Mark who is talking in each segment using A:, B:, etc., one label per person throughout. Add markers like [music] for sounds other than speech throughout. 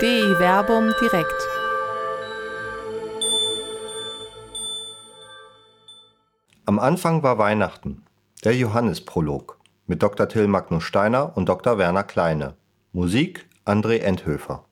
A: Dei Verbum direkt.
B: Am Anfang war Weihnachten, der Johannesprolog mit Dr. Till Magnus Steiner und Dr. Werner Kleine. Musik André Endhöfer.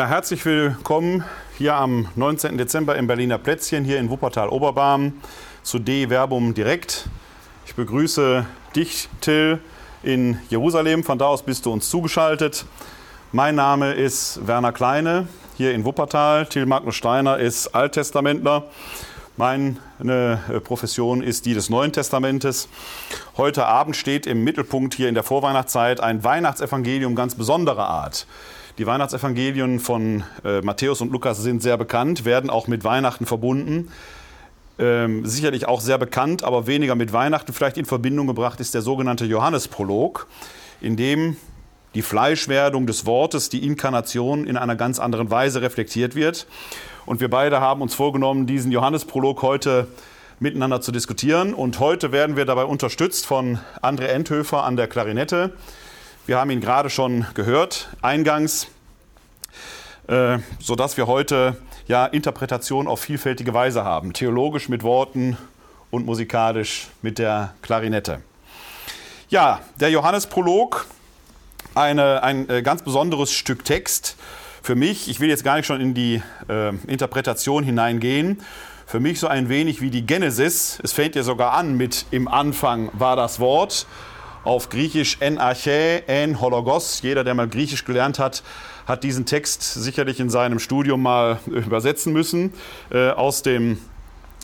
C: Ja, herzlich willkommen hier am 19. Dezember im Berliner Plätzchen, hier in Wuppertal-Oberbarm zu D Verbum direkt. Ich begrüße dich, Till, in Jerusalem. Von da aus bist du uns zugeschaltet. Mein Name ist Werner Kleine, hier in Wuppertal. Till Magnus Steiner ist Alttestamentler. Meine Profession ist die des Neuen Testamentes. Heute Abend steht im Mittelpunkt hier in der Vorweihnachtszeit ein Weihnachtsevangelium ganz besonderer Art. Die Weihnachtsevangelien von äh, Matthäus und Lukas sind sehr bekannt, werden auch mit Weihnachten verbunden. Ähm, sicherlich auch sehr bekannt, aber weniger mit Weihnachten vielleicht in Verbindung gebracht ist der sogenannte Johannesprolog, in dem die Fleischwerdung des Wortes, die Inkarnation in einer ganz anderen Weise reflektiert wird. Und wir beide haben uns vorgenommen, diesen Johannesprolog heute miteinander zu diskutieren. Und heute werden wir dabei unterstützt von André Endhöfer an der Klarinette, wir haben ihn gerade schon gehört, eingangs, äh, sodass wir heute ja, Interpretation auf vielfältige Weise haben. Theologisch mit Worten und musikalisch mit der Klarinette. Ja, der Johannesprolog, eine, ein äh, ganz besonderes Stück Text für mich. Ich will jetzt gar nicht schon in die äh, Interpretation hineingehen. Für mich so ein wenig wie die Genesis. Es fängt ja sogar an mit im Anfang war das Wort auf Griechisch en arche, en hologos. Jeder, der mal Griechisch gelernt hat, hat diesen Text sicherlich in seinem Studium mal übersetzen müssen äh, aus dem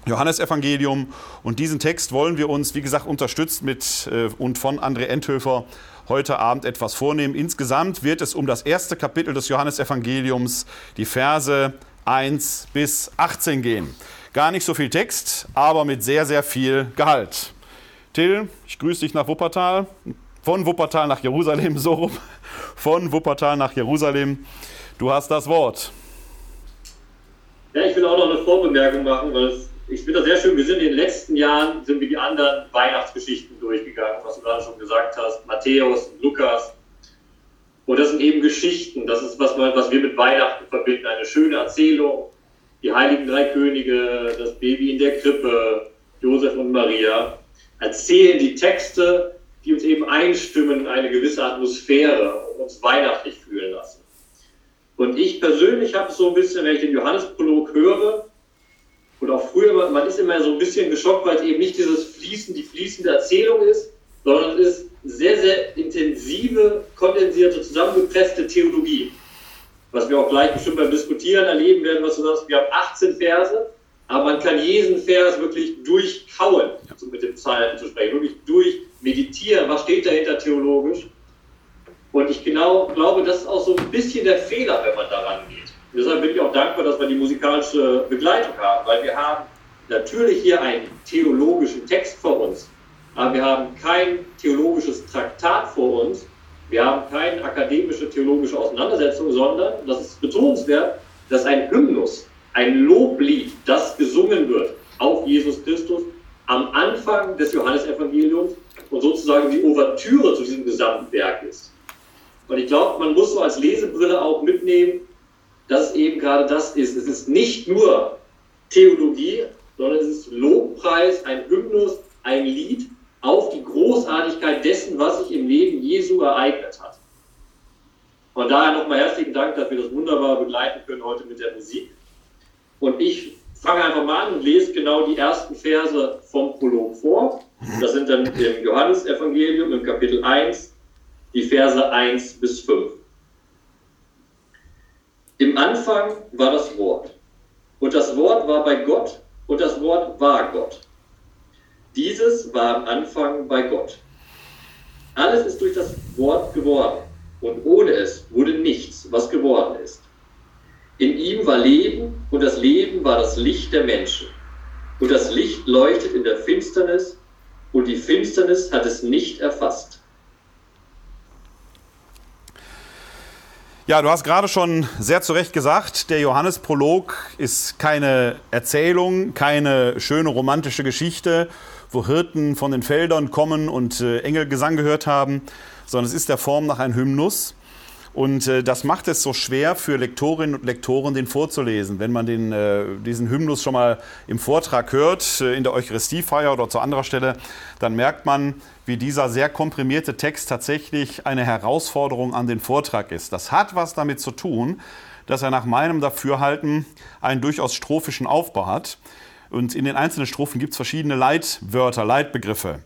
C: Johannesevangelium. Und diesen Text wollen wir uns, wie gesagt, unterstützt mit äh, und von André Enthöfer heute Abend etwas vornehmen. Insgesamt wird es um das erste Kapitel des Johannesevangeliums, die Verse 1 bis 18 gehen. Gar nicht so viel Text, aber mit sehr, sehr viel Gehalt. Till, ich grüße dich nach Wuppertal. Von Wuppertal nach Jerusalem, so rum. Von Wuppertal nach Jerusalem. Du hast das Wort.
D: Ja, ich will auch noch eine Vorbemerkung machen, weil es, ich finde das sehr schön. Wir sind in den letzten Jahren, sind wir die anderen Weihnachtsgeschichten durchgegangen, was du gerade schon gesagt hast. Matthäus Lukas. Und das sind eben Geschichten. Das ist, was, was wir mit Weihnachten verbinden. Eine schöne Erzählung. Die heiligen drei Könige, das Baby in der Krippe, Josef und Maria erzählen die Texte, die uns eben einstimmen in eine gewisse Atmosphäre und uns weihnachtlich fühlen lassen. Und ich persönlich habe so ein bisschen, wenn ich den Johannesprolog höre, und auch früher, man ist immer so ein bisschen geschockt, weil es eben nicht dieses Fließen, die fließende Erzählung ist, sondern es ist sehr, sehr intensive, kondensierte, zusammengepresste Theologie. Was wir auch gleich bestimmt beim Diskutieren erleben werden, was du sagst, wir haben 18 Verse, aber man kann jeden Vers wirklich durchkauen, so mit dem Psalmen zu sprechen, wirklich durchmeditieren, was steht dahinter theologisch. Und ich genau glaube, das ist auch so ein bisschen der Fehler, wenn man daran geht. Und deshalb bin ich auch dankbar, dass wir die musikalische Begleitung haben, weil wir haben natürlich hier einen theologischen Text vor uns, aber wir haben kein theologisches Traktat vor uns, wir haben keine akademische theologische Auseinandersetzung, sondern, das ist betonenswert, dass ein Hymnus, ein Loblied, das gesungen wird auf Jesus Christus am Anfang des Johannesevangeliums und sozusagen die Ouvertüre zu diesem Gesamtwerk ist. Und ich glaube, man muss so als Lesebrille auch mitnehmen, dass eben gerade das ist. Es ist nicht nur Theologie, sondern es ist Lobpreis, ein Hymnus, ein Lied auf die Großartigkeit dessen, was sich im Leben Jesu ereignet hat. Von daher nochmal herzlichen Dank, dass wir das wunderbar begleiten können heute mit der Musik. Und ich fange einfach mal an und lese genau die ersten Verse vom Prolog vor. Das sind dann im Johannesevangelium im Kapitel 1 die Verse 1 bis 5. Im Anfang war das Wort. Und das Wort war bei Gott und das Wort war Gott. Dieses war am Anfang bei Gott. Alles ist durch das Wort geworden und ohne es wurde nichts, was geworden ist. In ihm war Leben und das Leben war das Licht der Menschen. Und das Licht leuchtet in der Finsternis und die Finsternis hat es nicht erfasst.
C: Ja, du hast gerade schon sehr zu Recht gesagt, der Johannesprolog ist keine Erzählung, keine schöne romantische Geschichte, wo Hirten von den Feldern kommen und äh, Engelgesang gehört haben, sondern es ist der Form nach ein Hymnus. Und äh, das macht es so schwer für Lektorinnen und Lektoren, den vorzulesen. Wenn man den, äh, diesen Hymnus schon mal im Vortrag hört, äh, in der Eucharistiefeier oder zu anderer Stelle, dann merkt man, wie dieser sehr komprimierte Text tatsächlich eine Herausforderung an den Vortrag ist. Das hat was damit zu tun, dass er nach meinem Dafürhalten einen durchaus strophischen Aufbau hat. Und in den einzelnen Strophen gibt es verschiedene Leitwörter, Leitbegriffe.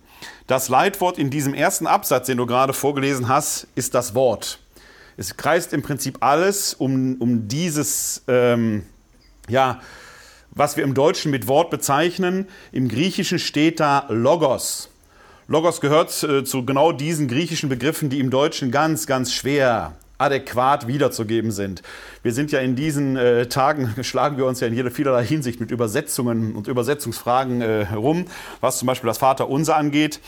C: Das Leitwort in diesem ersten Absatz, den du gerade vorgelesen hast, ist das Wort. Es kreist im Prinzip alles um, um dieses, ähm, ja, was wir im Deutschen mit Wort bezeichnen. Im Griechischen steht da Logos. Logos gehört äh, zu genau diesen griechischen Begriffen, die im Deutschen ganz, ganz schwer adäquat wiederzugeben sind. Wir sind ja in diesen äh, Tagen, [laughs] schlagen wir uns ja in jeder vielerlei Hinsicht mit Übersetzungen und Übersetzungsfragen äh, herum, was zum Beispiel das Vaterunser angeht.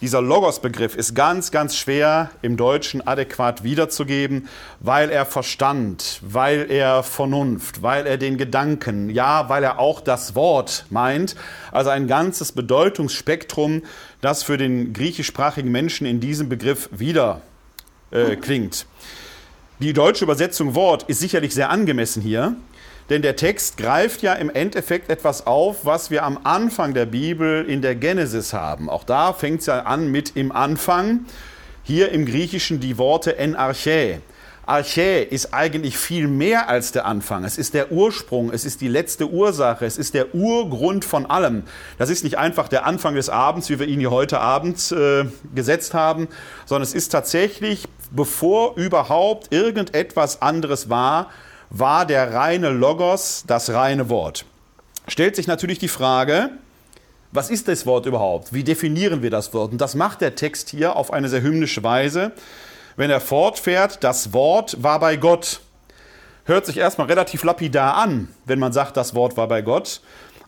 C: Dieser Logos-Begriff ist ganz, ganz schwer im Deutschen adäquat wiederzugeben, weil er Verstand, weil er Vernunft, weil er den Gedanken, ja, weil er auch das Wort meint. Also ein ganzes Bedeutungsspektrum, das für den griechischsprachigen Menschen in diesem Begriff wieder äh, klingt. Die deutsche Übersetzung Wort ist sicherlich sehr angemessen hier, denn der Text greift ja im Endeffekt etwas auf, was wir am Anfang der Bibel in der Genesis haben. Auch da fängt es ja an mit im Anfang. Hier im Griechischen die Worte en archä. Ist eigentlich viel mehr als der Anfang. Es ist der Ursprung, es ist die letzte Ursache, es ist der Urgrund von allem. Das ist nicht einfach der Anfang des Abends, wie wir ihn hier heute Abend äh, gesetzt haben, sondern es ist tatsächlich, bevor überhaupt irgendetwas anderes war, war der reine Logos das reine Wort. Stellt sich natürlich die Frage, was ist das Wort überhaupt? Wie definieren wir das Wort? Und das macht der Text hier auf eine sehr hymnische Weise. Wenn er fortfährt, das Wort war bei Gott. Hört sich erstmal relativ lapidar an, wenn man sagt, das Wort war bei Gott.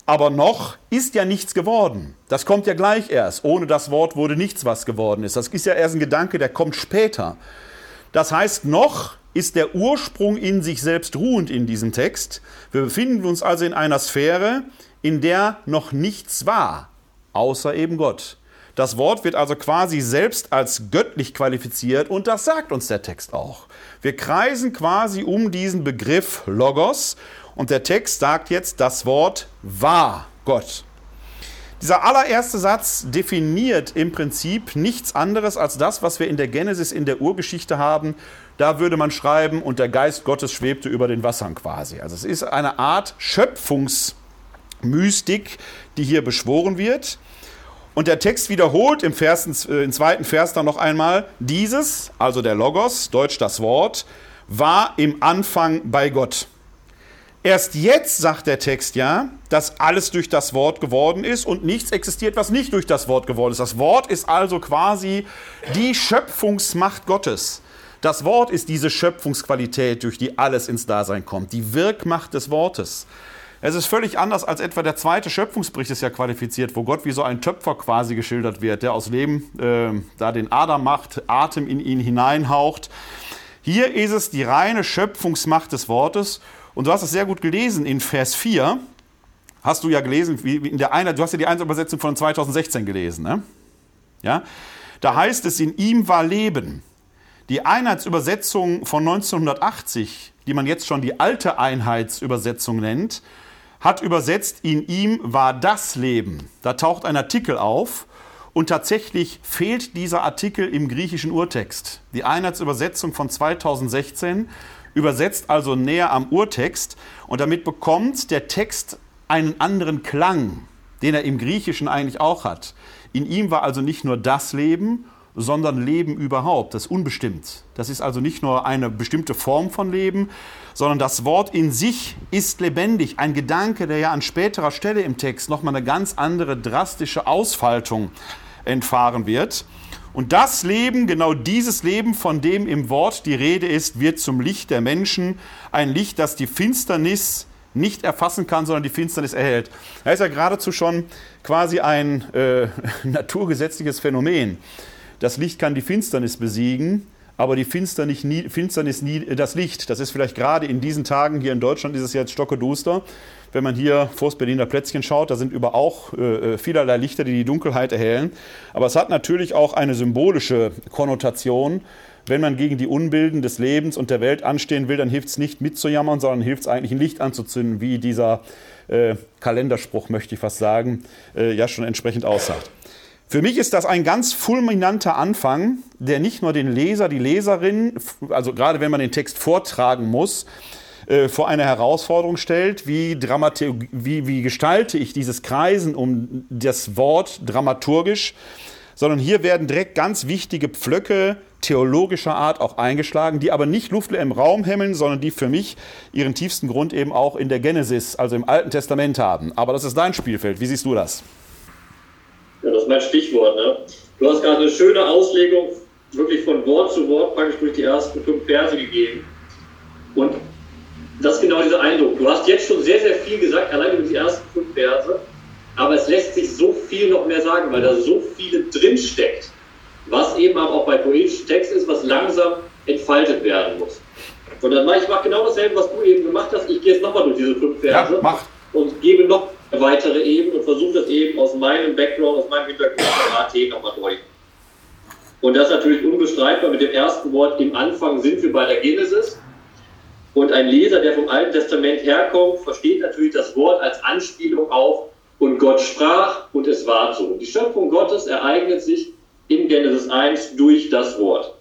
C: Aber noch ist ja nichts geworden. Das kommt ja gleich erst. Ohne das Wort wurde nichts, was geworden ist. Das ist ja erst ein Gedanke, der kommt später. Das heißt, noch ist der Ursprung in sich selbst ruhend in diesem Text. Wir befinden uns also in einer Sphäre, in der noch nichts war, außer eben Gott. Das Wort wird also quasi selbst als göttlich qualifiziert und das sagt uns der Text auch. Wir kreisen quasi um diesen Begriff Logos und der Text sagt jetzt, das Wort war Gott. Dieser allererste Satz definiert im Prinzip nichts anderes als das, was wir in der Genesis, in der Urgeschichte haben. Da würde man schreiben, und der Geist Gottes schwebte über den Wassern quasi. Also es ist eine Art Schöpfungsmystik, die hier beschworen wird. Und der Text wiederholt im, Vers, äh, im zweiten Vers dann noch einmal, dieses, also der Logos, deutsch das Wort, war im Anfang bei Gott. Erst jetzt sagt der Text ja, dass alles durch das Wort geworden ist und nichts existiert, was nicht durch das Wort geworden ist. Das Wort ist also quasi die Schöpfungsmacht Gottes. Das Wort ist diese Schöpfungsqualität, durch die alles ins Dasein kommt, die Wirkmacht des Wortes. Es ist völlig anders als etwa der zweite Schöpfungsbericht ist ja qualifiziert, wo Gott wie so ein Töpfer quasi geschildert wird, der aus Leben äh, da den Adam macht, Atem in ihn hineinhaucht. Hier ist es die reine Schöpfungsmacht des Wortes und du hast es sehr gut gelesen in Vers 4. Hast du ja gelesen, wie in der Einheit, du hast ja die Einzelübersetzung von 2016 gelesen, ne? Ja? Da heißt es, in ihm war Leben. Die Einheitsübersetzung von 1980, die man jetzt schon die alte Einheitsübersetzung nennt, hat übersetzt, in ihm war das Leben. Da taucht ein Artikel auf und tatsächlich fehlt dieser Artikel im griechischen Urtext. Die Einheitsübersetzung von 2016 übersetzt also näher am Urtext und damit bekommt der Text einen anderen Klang, den er im Griechischen eigentlich auch hat. In ihm war also nicht nur das Leben, sondern Leben überhaupt, das ist unbestimmt. Das ist also nicht nur eine bestimmte Form von Leben, sondern das Wort in sich ist lebendig. Ein Gedanke, der ja an späterer Stelle im Text nochmal eine ganz andere drastische Ausfaltung entfahren wird. Und das Leben, genau dieses Leben, von dem im Wort die Rede ist, wird zum Licht der Menschen. Ein Licht, das die Finsternis nicht erfassen kann, sondern die Finsternis erhält. Da ist ja geradezu schon quasi ein äh, [laughs] naturgesetzliches Phänomen. Das Licht kann die Finsternis besiegen, aber die Finsternis nie, Finsternis nie das Licht. Das ist vielleicht gerade in diesen Tagen hier in Deutschland ist es jetzt stockeduster. Wenn man hier vor das Berliner Plätzchen schaut, da sind über auch äh, äh, vielerlei Lichter, die die Dunkelheit erhellen. Aber es hat natürlich auch eine symbolische Konnotation. Wenn man gegen die Unbilden des Lebens und der Welt anstehen will, dann hilft es nicht mitzujammern, sondern hilft es eigentlich ein Licht anzuzünden, wie dieser äh, Kalenderspruch, möchte ich fast sagen, äh, ja schon entsprechend aussagt. Für mich ist das ein ganz fulminanter Anfang, der nicht nur den Leser, die Leserin, also gerade wenn man den Text vortragen muss, äh, vor eine Herausforderung stellt, wie, wie, wie gestalte ich dieses Kreisen um das Wort dramaturgisch, sondern hier werden direkt ganz wichtige Pflöcke theologischer Art auch eingeschlagen, die aber nicht luftleer im Raum hemmeln, sondern die für mich ihren tiefsten Grund eben auch in der Genesis, also im Alten Testament haben. Aber das ist dein Spielfeld. Wie siehst du das?
D: Ja, das ist mein Stichwort. Ne? Du hast gerade eine schöne Auslegung wirklich von Wort zu Wort praktisch durch die ersten fünf Verse gegeben. Und das ist genau dieser Eindruck. Du hast jetzt schon sehr, sehr viel gesagt, allein über die ersten fünf Verse, aber es lässt sich so viel noch mehr sagen, weil da so viel drinsteckt, was eben aber auch bei poetischem Text ist, was langsam entfaltet werden muss. Und dann mache ich mach genau dasselbe, was du eben gemacht hast. Ich gehe jetzt nochmal durch diese fünf Verse
C: ja,
D: und gebe noch weitere Ebenen und versuche das eben aus meinem Background, aus meinem Hintergrund AT nochmal deutlich. Und das ist natürlich unbestreitbar mit dem ersten Wort im Anfang sind wir bei der Genesis. Und ein Leser, der vom Alten Testament herkommt, versteht natürlich das Wort als Anspielung auf und Gott sprach und es war so. Die Schöpfung Gottes ereignet sich in Genesis 1 durch das Wort.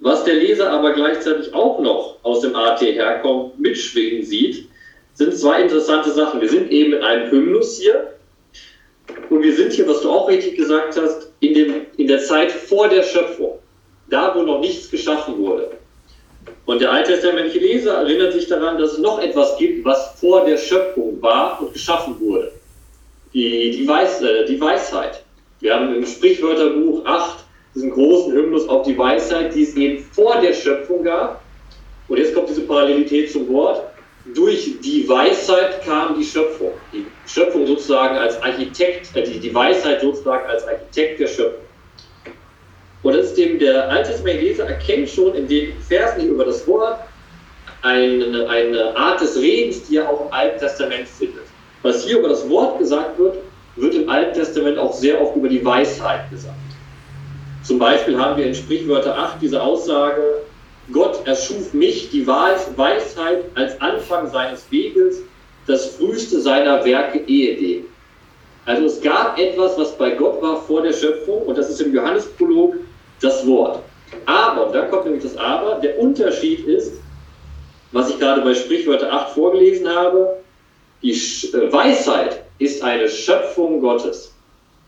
D: Was der Leser aber gleichzeitig auch noch aus dem AT herkommt, mitschwingen sieht, sind zwei interessante Sachen. Wir sind eben in einem Hymnus hier und wir sind hier, was du auch richtig gesagt hast, in, dem, in der Zeit vor der Schöpfung, da wo noch nichts geschaffen wurde. Und der alttestamentliche Leser erinnert sich daran, dass es noch etwas gibt, was vor der Schöpfung war und geschaffen wurde. Die, die, Weis, äh, die Weisheit. Wir haben im Sprichwörterbuch 8 diesen großen Hymnus auf die Weisheit, die es eben vor der Schöpfung gab. Und jetzt kommt diese Parallelität zum Wort. Durch die Weisheit kam die Schöpfung. Die Schöpfung sozusagen als Architekt, äh, die, die Weisheit sozusagen als Architekt der Schöpfung. Und das ist dem der alttestamentliche Leser erkennt schon in den Versen hier über das Wort eine, eine Art des Redens, die er auch im Alten Testament findet. Was hier über das Wort gesagt wird, wird im Alten Testament auch sehr oft über die Weisheit gesagt. Zum Beispiel haben wir in Sprichwörter 8 diese Aussage, Gott erschuf mich, die Weisheit, als Anfang seines Weges, das früheste seiner Werke ehedem. Also es gab etwas, was bei Gott war vor der Schöpfung und das ist im Johannesprolog das Wort. Aber, und da kommt nämlich das Aber, der Unterschied ist, was ich gerade bei Sprichwörter 8 vorgelesen habe, die äh, Weisheit ist eine Schöpfung Gottes.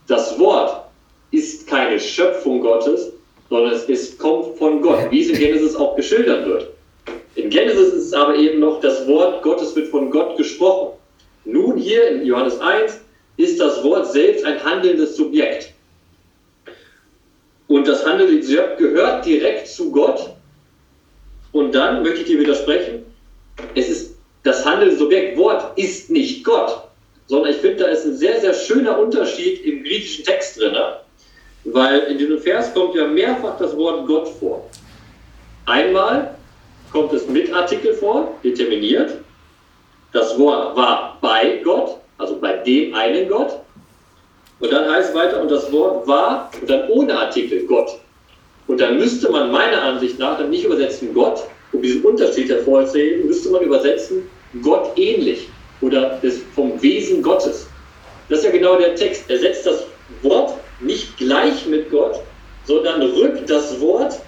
D: Das Wort ist keine Schöpfung Gottes, sondern es ist, kommt von Gott, wie es in Genesis auch geschildert wird. In Genesis ist es aber eben noch, das Wort Gottes wird von Gott gesprochen. Nun hier in Johannes 1 ist das Wort selbst ein handelndes Subjekt. Und das handelnde Subjekt gehört direkt zu Gott. Und dann möchte ich dir widersprechen, es ist das handelnde Subjekt, Wort ist nicht Gott, sondern ich finde, da ist ein sehr, sehr schöner Unterschied im griechischen Text drin, weil in diesem Vers kommt ja mehrfach das Wort Gott vor. Einmal kommt es mit Artikel vor, determiniert. Das Wort war bei Gott, also bei dem einen Gott. Und dann heißt es weiter, und das Wort war, und dann ohne Artikel Gott. Und dann müsste man meiner Ansicht nach dann nicht übersetzen Gott, um diesen Unterschied hervorzuheben, müsste man übersetzen Gott ähnlich oder vom Wesen Gottes. Das ist ja genau der Text. Er setzt das Wort nicht gleich mit Gott, sondern rückt das Wort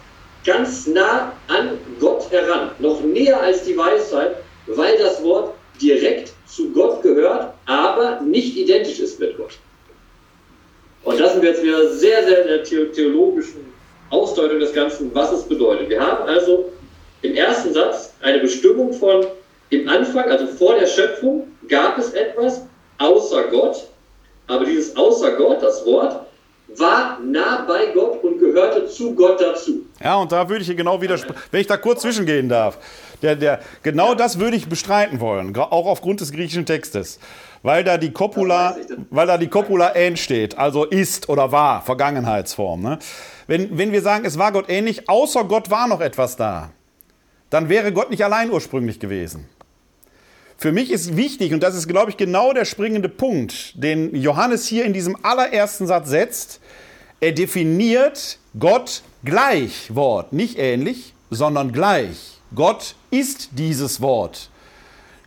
D: ganz nah an Gott heran, noch näher als die Weisheit, weil das Wort direkt zu Gott gehört, aber nicht identisch ist mit Gott. Und das sind wir jetzt wieder sehr, sehr in der theologischen Ausdeutung des Ganzen, was es bedeutet. Wir haben also im ersten Satz eine Bestimmung von im Anfang, also vor der Schöpfung, gab es etwas außer Gott, aber dieses außer Gott, das Wort, war nah bei Gott und gehörte zu Gott dazu.
C: Ja, und da würde ich hier genau widersprechen, wenn ich da kurz zwischengehen darf. Der, der, genau das würde ich bestreiten wollen, auch aufgrund des griechischen Textes. Weil da die Copula, weil da die Copula ähn steht, also ist oder war, Vergangenheitsform. Ne? Wenn, wenn wir sagen, es war Gott ähnlich, außer Gott war noch etwas da, dann wäre Gott nicht allein ursprünglich gewesen. Für mich ist wichtig, und das ist, glaube ich, genau der springende Punkt, den Johannes hier in diesem allerersten Satz setzt. Er definiert Gott gleich Wort, nicht ähnlich, sondern gleich. Gott ist dieses Wort.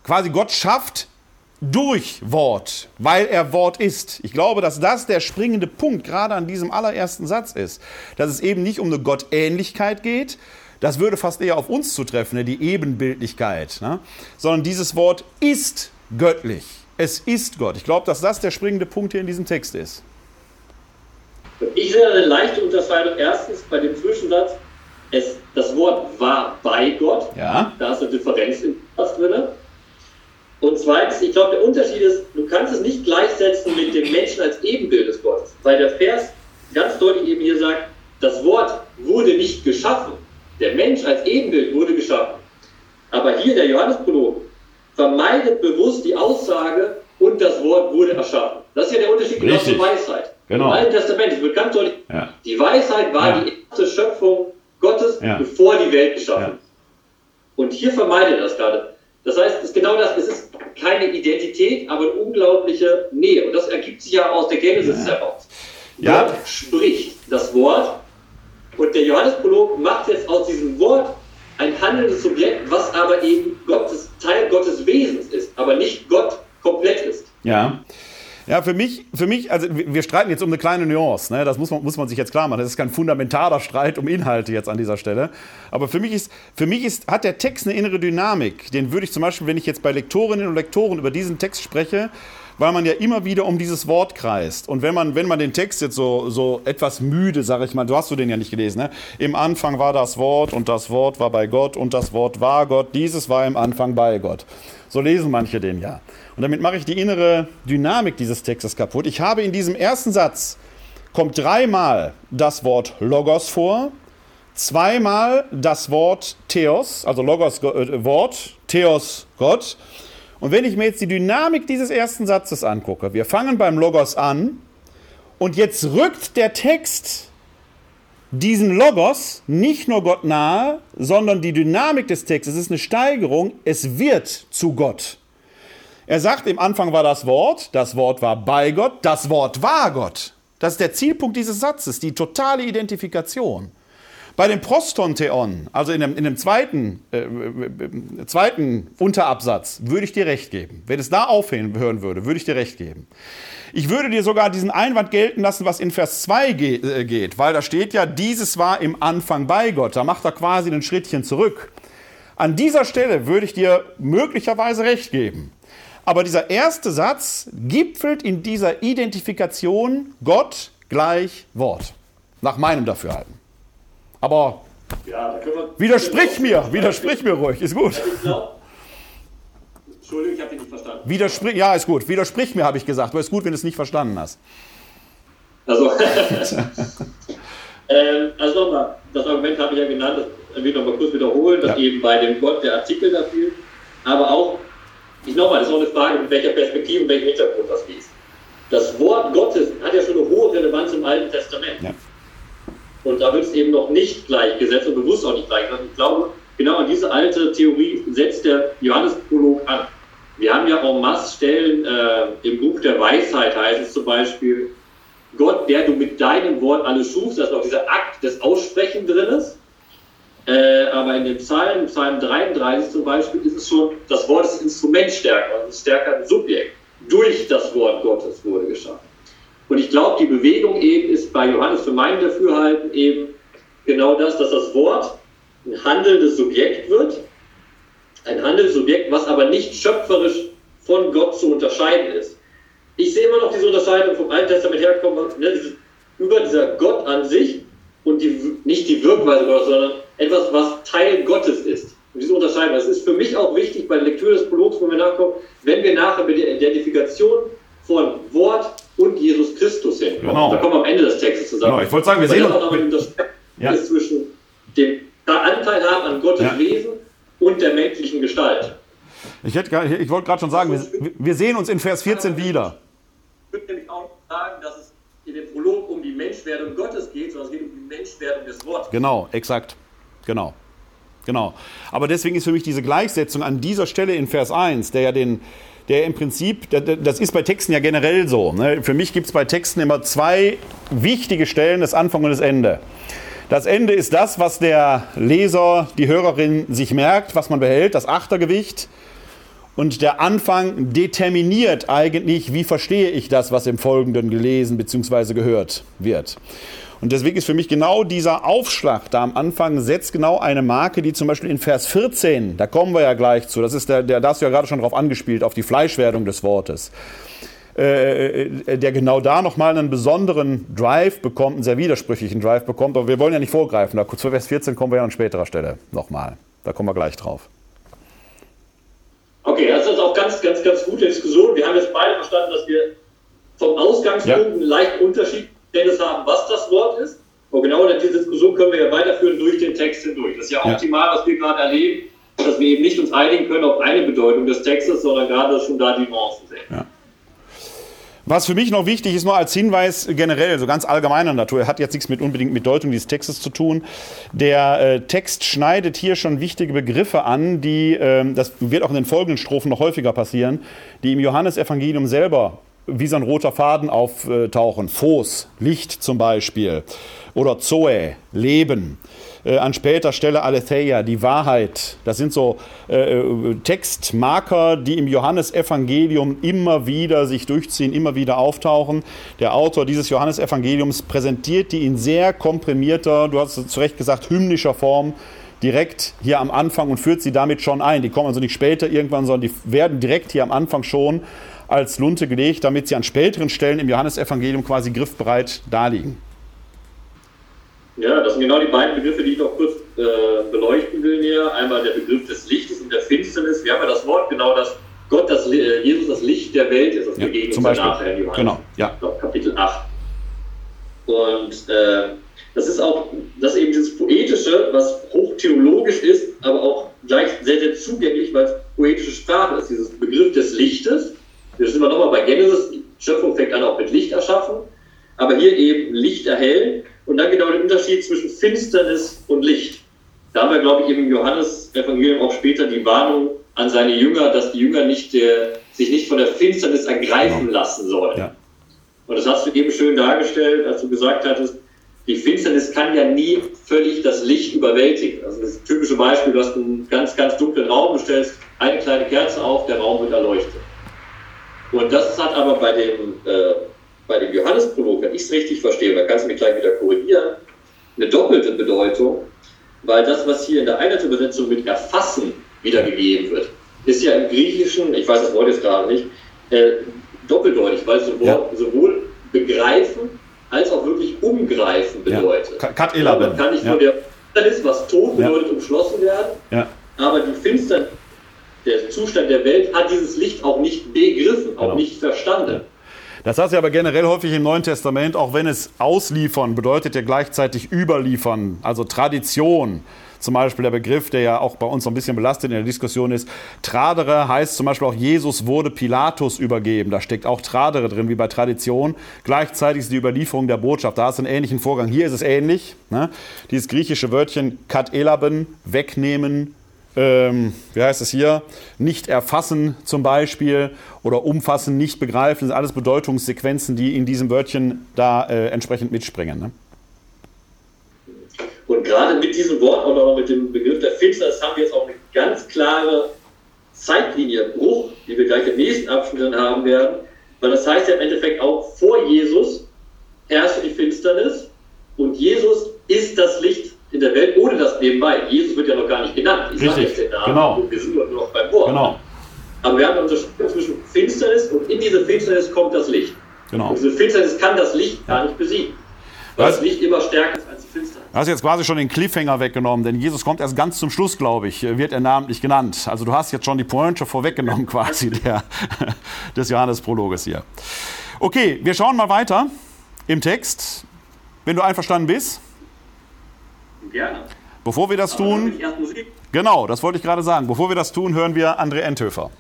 C: Quasi Gott schafft durch Wort, weil er Wort ist. Ich glaube, dass das der springende Punkt gerade an diesem allerersten Satz ist. Dass es eben nicht um eine Gottähnlichkeit geht, das würde fast eher auf uns zutreffen, ne, die Ebenbildlichkeit. Ne? Sondern dieses Wort ist göttlich. Es ist Gott. Ich glaube, dass das der springende Punkt hier in diesem Text ist.
D: Ich sehe eine leichte Unterscheidung. Erstens bei dem Zwischensatz, es, das Wort war bei Gott.
C: Ja.
D: Da ist eine Differenz im Satz drin. Und zweitens, ich glaube, der Unterschied ist, du kannst es nicht gleichsetzen mit dem Menschen als Ebenbild des Gottes. Weil der Vers ganz deutlich eben hier sagt, das Wort wurde nicht geschaffen. Der Mensch als Ebenbild wurde geschaffen. Aber hier der Johannesprolog vermeidet bewusst die Aussage, und das Wort wurde erschaffen. Das ist ja der Unterschied genau zur Weisheit.
C: Genau.
D: Im Alten Testament, es wird ganz deutlich, ja. die Weisheit war ja. die erste Schöpfung Gottes, ja. bevor die Welt geschaffen. Und hier vermeidet das gerade. Das heißt, es ist genau das, es ist keine Identität, aber eine unglaubliche Nähe. Und das ergibt sich ja aus der Genesis heraus. Gott spricht das Wort und der Johannesprolog macht jetzt aus diesem Wort ein handelndes Subjekt, was aber eben Gottes, Teil Gottes Wesens ist, aber nicht Gott komplett ist.
C: Ja. Ja, für mich, für mich, also wir streiten jetzt um eine kleine Nuance, ne? das muss man, muss man sich jetzt klar machen. Das ist kein fundamentaler Streit um Inhalte jetzt an dieser Stelle. Aber für mich ist, für mich ist, hat der Text eine innere Dynamik. Den würde ich zum Beispiel, wenn ich jetzt bei Lektorinnen und Lektoren über diesen Text spreche, weil man ja immer wieder um dieses Wort kreist. Und wenn man, wenn man den Text jetzt so, so etwas müde, sage ich mal, du hast du den ja nicht gelesen, ne? Im Anfang war das Wort und das Wort war bei Gott und das Wort war Gott, dieses war im Anfang bei Gott. So lesen manche den ja. Und damit mache ich die innere Dynamik dieses Textes kaputt. Ich habe in diesem ersten Satz kommt dreimal das Wort Logos vor, zweimal das Wort Theos, also Logos äh, Wort, Theos Gott und wenn ich mir jetzt die Dynamik dieses ersten Satzes angucke, wir fangen beim Logos an und jetzt rückt der Text diesen Logos nicht nur Gott nahe, sondern die Dynamik des Textes ist eine Steigerung, es wird zu Gott. Er sagt, im Anfang war das Wort, das Wort war bei Gott, das Wort war Gott. Das ist der Zielpunkt dieses Satzes, die totale Identifikation. Bei dem Prostontheon, also in dem, in dem zweiten, äh, äh, zweiten Unterabsatz, würde ich dir recht geben. Wenn es da aufhören würde, würde ich dir recht geben. Ich würde dir sogar diesen Einwand gelten lassen, was in Vers 2 ge äh, geht, weil da steht ja, dieses war im Anfang bei Gott. Da macht er quasi ein Schrittchen zurück. An dieser Stelle würde ich dir möglicherweise recht geben. Aber dieser erste Satz gipfelt in dieser Identifikation Gott gleich Wort. Nach meinem Dafürhalten. Aber ja, widersprich mir, widersprich mir ruhig, ist gut. Entschuldigung, ich habe dich nicht verstanden. Widersprich, ja, ist gut. Widersprich mir, habe ich gesagt. Aber ist gut, wenn du es nicht verstanden hast.
D: Also, [laughs] ähm, also nochmal, das Argument habe ich ja genannt, das will ich nochmal kurz wiederholen, dass ja. eben bei dem Gott der Artikel dafür, aber auch, ich nochmal, das ist auch eine Frage, mit welcher Perspektive und welchem Hintergrund das liest. Das Wort Gottes hat ja schon eine hohe Relevanz im Alten Testament. Ja. Und da wird es eben noch nicht gleichgesetzt und bewusst auch nicht gleichgesetzt. Ich glaube, genau an diese alte Theorie setzt der Johannes-Prolog an. Wir haben ja en masse äh, im Buch der Weisheit, heißt es zum Beispiel, Gott, der du mit deinem Wort alles schufst, da ist noch dieser Akt des Aussprechen drin ist. Äh, aber in dem Psalm, Psalm 33 zum Beispiel, ist es schon, das Wort ist Instrument stärker, also stärker ein Subjekt. Durch das Wort Gottes wurde geschaffen. Und ich glaube, die Bewegung eben ist bei Johannes für mein Dafürhalten eben genau das, dass das Wort ein handelndes Subjekt wird, ein handelndes Subjekt, was aber nicht schöpferisch von Gott zu unterscheiden ist. Ich sehe immer noch diese Unterscheidung vom Alten Testament herkommen, ne, über dieser Gott an sich und die, nicht die Wirkweise Gottes, sondern etwas, was Teil Gottes ist. Und diese Unterscheidung, das ist für mich auch wichtig bei der Lektüre des Prologs, wo wir nachkommen, wenn wir nachher mit der Identifikation von Wort und Jesus Christus hin. Genau. Da kommen wir am Ende des Textes zusammen. Genau.
C: Ich wollte sagen, wir sehen
D: uns. das ja. zwischen dem Anteil haben an Gottes ja. Wesen und der menschlichen Gestalt.
C: Ich, hätte, ich wollte gerade schon sagen, wir, wir, sehen uns in Vers 14 wieder.
D: Ich würde nämlich auch sagen, dass es in dem Prolog um die Menschwerdung Gottes geht, sondern es geht um die Menschwerdung des Wortes.
C: Genau, exakt. Genau. Genau. Aber deswegen ist für mich diese Gleichsetzung an dieser Stelle in Vers 1, der ja den, der im Prinzip, das ist bei Texten ja generell so. Ne? Für mich gibt es bei Texten immer zwei wichtige Stellen, das Anfang und das Ende. Das Ende ist das, was der Leser, die Hörerin sich merkt, was man behält, das Achtergewicht. Und der Anfang determiniert eigentlich, wie verstehe ich das, was im Folgenden gelesen bzw. gehört wird. Und deswegen ist für mich genau dieser Aufschlag da am Anfang setzt genau eine Marke, die zum Beispiel in Vers 14, da kommen wir ja gleich zu, das ist der, der da hast du ja gerade schon drauf angespielt, auf die Fleischwerdung des Wortes. Äh, äh, der genau da nochmal einen besonderen Drive bekommt, einen sehr widersprüchlichen Drive bekommt. Aber wir wollen ja nicht vorgreifen. Da zu Vers 14 kommen wir ja an späterer Stelle nochmal. Da kommen wir gleich drauf.
D: Okay, das ist auch ganz, ganz, ganz gute Diskussion. Wir haben jetzt beide verstanden, dass wir vom Ausgangspunkt ja. einen leichten Unterschied Verständnis haben, was das Wort ist. Und genau diese Diskussion können wir ja weiterführen durch den Text hindurch. Das ist ja optimal, was wir gerade erleben, dass wir eben nicht uns einigen können auf eine Bedeutung des Textes, sondern gerade schon da die Nuancen sehen. Ja.
C: Was für mich noch wichtig ist, nur als Hinweis generell, so ganz allgemeiner Natur, hat jetzt nichts mit unbedingt mit Deutung dieses Textes zu tun. Der äh, Text schneidet hier schon wichtige Begriffe an, die, äh, das wird auch in den folgenden Strophen noch häufiger passieren, die im Johannesevangelium selber wie so ein roter Faden auftauchen. Phos, Licht zum Beispiel. Oder Zoe, Leben. Äh, an später Stelle Aletheia, die Wahrheit. Das sind so äh, äh, Textmarker, die im Johannesevangelium immer wieder sich durchziehen, immer wieder auftauchen. Der Autor dieses Johannesevangeliums präsentiert die in sehr komprimierter, du hast es zu Recht gesagt, hymnischer Form direkt hier am Anfang und führt sie damit schon ein. Die kommen also nicht später irgendwann, sondern die werden direkt hier am Anfang schon als Lunte gelegt, damit sie an späteren Stellen im Johannesevangelium quasi griffbereit daliegen.
D: Ja, das sind genau die beiden Begriffe, die ich noch kurz äh, beleuchten will hier. Einmal der Begriff des Lichtes und der Finsternis. Wir haben ja das Wort genau, dass Gott, das, äh, Jesus das Licht der Welt ist. Das
C: ja, begegnet zum Beispiel. nachher in
D: Johannes. Genau, ja. Glaub, Kapitel 8. Und äh, das ist auch, das ist eben dieses Poetische, was hochtheologisch ist, aber auch gleich sehr, sehr zugänglich, weil es poetische Sprache ist. Dieses Begriff des Lichtes, wir sind wir nochmal bei Genesis, die Schöpfung fängt an auch mit Licht erschaffen, aber hier eben Licht erhellen und dann genau der Unterschied zwischen Finsternis und Licht. Da haben wir, glaube ich, im Johannes-Evangelium auch später die Warnung an seine Jünger, dass die Jünger nicht der, sich nicht von der Finsternis ergreifen genau. lassen sollen. Ja. Und das hast du eben schön dargestellt, als du gesagt hattest, die Finsternis kann ja nie völlig das Licht überwältigen. Also das typische Beispiel, du hast einen ganz, ganz dunklen Raum, du stellst eine kleine Kerze auf, der Raum wird erleuchtet. Und das hat aber bei dem, äh, bei dem Johannesprolog, wenn ich es richtig verstehe, da kannst du mich gleich wieder korrigieren, eine doppelte Bedeutung, weil das, was hier in der Einheitsübersetzung mit erfassen wiedergegeben wird, ist ja im Griechischen, ich weiß das Wort jetzt gerade nicht, äh, doppeldeutig, weil es sowohl, ja. sowohl begreifen als auch wirklich umgreifen bedeutet.
C: Ja. Kat Elaben.
D: Man kann nicht ja. nur der Finsternis, was tot bedeutet, umschlossen werden,
C: ja.
D: aber die Finsternis, der Zustand der Welt hat dieses Licht auch nicht begriffen, auch genau. nicht verstanden.
C: Das heißt ja aber generell häufig im Neuen Testament, auch wenn es ausliefern, bedeutet ja gleichzeitig überliefern, also Tradition. Zum Beispiel der Begriff, der ja auch bei uns so ein bisschen belastet in der Diskussion ist. Tradere heißt zum Beispiel auch, Jesus wurde Pilatus übergeben. Da steckt auch Tradere drin, wie bei Tradition. Gleichzeitig ist die Überlieferung der Botschaft. Da ist ein ähnlichen Vorgang. Hier ist es ähnlich. Ne? Dieses griechische Wörtchen kat elaben, wegnehmen, ähm, wie heißt es hier, nicht erfassen zum Beispiel oder umfassen, nicht begreifen, das sind alles Bedeutungssequenzen, die in diesem Wörtchen da äh, entsprechend mitspringen. Ne?
D: Und gerade mit diesem Wort und auch mit dem Begriff der Finsternis haben wir jetzt auch eine ganz klare Zeitlinie, Bruch, die wir gleich im nächsten Abschnitt haben werden, weil das heißt ja im Endeffekt auch vor Jesus herrschte die Finsternis und Jesus ist das Licht in der Welt ohne das nebenbei. Jesus wird ja noch gar nicht genannt.
C: Ich Richtig, den Namen, genau.
D: wir sind nur noch beim Wort.
C: Genau.
D: Aber wir haben eine Unterscheidung zwischen Finsternis und in diese Finsternis kommt das Licht.
C: Genau.
D: Und diese Finsternis kann das Licht gar nicht besiegen. Weil das Licht immer stärker ist als die Finsternis.
C: Du hast jetzt quasi schon den Cliffhanger weggenommen, denn Jesus kommt erst ganz zum Schluss, glaube ich, wird er namentlich genannt. Also du hast jetzt schon die Pointe vorweggenommen quasi der, [laughs] des Johannesprologes hier. Okay, wir schauen mal weiter im Text. Wenn du einverstanden bist.
D: Gerne.
C: Bevor wir das tun, genau, das wollte ich gerade sagen. Bevor wir das tun, hören wir André Enthöfer.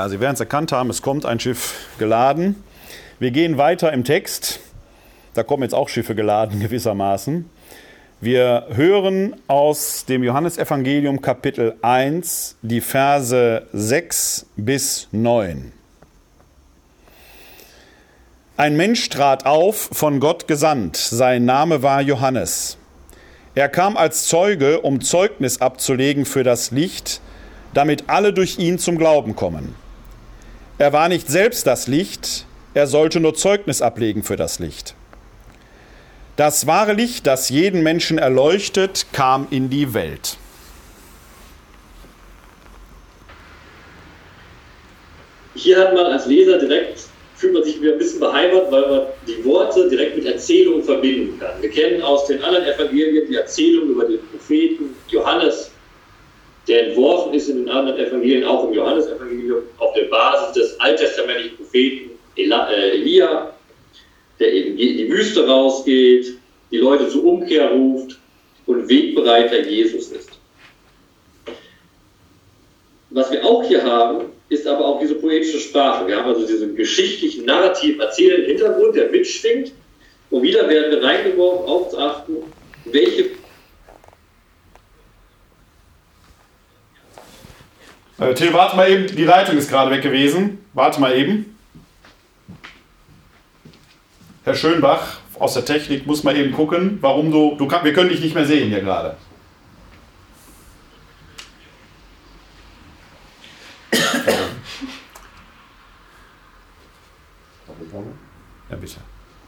C: Ja, Sie werden es erkannt haben, es kommt ein Schiff geladen. Wir gehen weiter im Text. Da kommen jetzt auch Schiffe geladen [laughs] gewissermaßen. Wir hören aus dem Johannesevangelium Kapitel 1 die Verse 6 bis 9. Ein Mensch trat auf, von Gott gesandt. Sein Name war Johannes. Er kam als Zeuge, um Zeugnis abzulegen für das Licht, damit alle durch ihn zum Glauben kommen. Er war nicht selbst das Licht, er sollte nur Zeugnis ablegen für das Licht. Das wahre Licht, das jeden Menschen erleuchtet, kam in die Welt.
D: Hier hat man als Leser direkt, fühlt man sich wieder ein bisschen beheimatet, weil man die Worte direkt mit Erzählungen verbinden kann. Wir kennen aus den anderen Evangelien die Erzählung über den Propheten Johannes, der entworfen ist in den anderen Evangelien, auch im Johannesevangelium, auf der Basis des alttestamentlichen Propheten äh, Elia, der eben in die Wüste rausgeht, die Leute zur Umkehr ruft und Wegbereiter Jesus ist. Was wir auch hier haben, ist aber auch diese poetische Sprache. Wir haben also diesen geschichtlichen, narrativ erzählenden Hintergrund, der mitschwingt. Und wieder werden wir reingeworfen, aufzuachten, welche.
C: Äh, Till, warte mal eben, die Leitung ist gerade weg gewesen. Warte mal eben. Herr Schönbach aus der Technik muss mal eben gucken, warum du. du kann, wir können dich nicht mehr sehen hier gerade. Ja, bitte.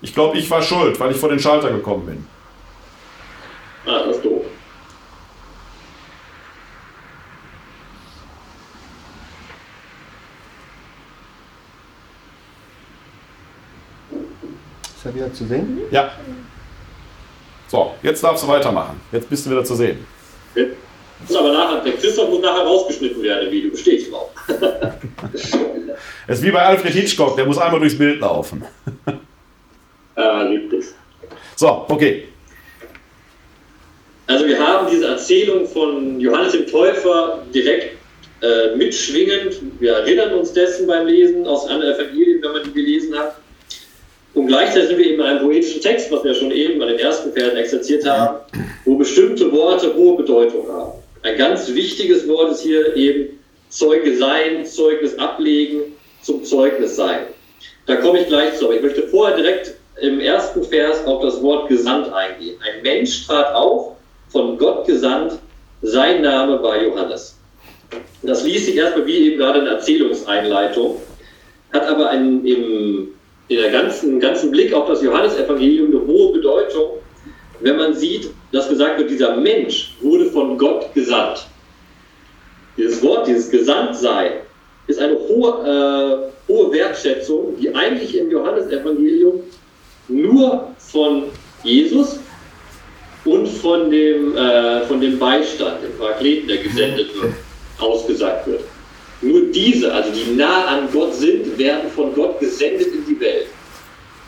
C: Ich glaube, ich war schuld, weil ich vor den Schalter gekommen bin.
D: Ah, das ist doof.
B: Ist er wieder zu sehen?
C: Ja. So, jetzt darfst du weitermachen. Jetzt bist du wieder zu sehen.
D: Muss aber nachher, der Christoph muss nachher rausgeschnitten werden im Video, bestehe ich drauf. [laughs]
C: Es ist wie bei Alfred Hitchcock, der muss einmal durchs Bild laufen. [laughs]
D: Ah, liebt es.
C: So, okay.
D: Also wir haben diese Erzählung von Johannes dem Täufer direkt äh, mitschwingend. Wir erinnern uns dessen beim Lesen aus anderen Evangelien, wenn man die gelesen hat. Und gleichzeitig sind wir eben in einem poetischen Text, was wir schon eben bei den ersten Versen exerziert haben, wo bestimmte Worte hohe Bedeutung haben. Ein ganz wichtiges Wort ist hier eben Zeuge sein, Zeugnis ablegen, zum Zeugnis sein. Da komme ich gleich zu, aber ich möchte vorher direkt im ersten Vers auf das Wort gesandt eingehen. Ein Mensch trat auf, von Gott gesandt, sein Name war Johannes. Das liest sich erstmal wie eben gerade eine Erzählungseinleitung, hat aber einen, im, in der ganzen, ganzen Blick auf das Johannesevangelium eine hohe Bedeutung, wenn man sieht, dass gesagt wird, dieser Mensch wurde von Gott gesandt. Dieses Wort, dieses Gesandtsein, ist eine hohe, äh, hohe Wertschätzung, die eigentlich im Johannesevangelium nur von Jesus und von dem, äh, von dem Beistand, dem Parakleten, der gesendet wird, [laughs] ausgesagt wird. Nur diese, also die nah an Gott sind, werden von Gott gesendet in die Welt.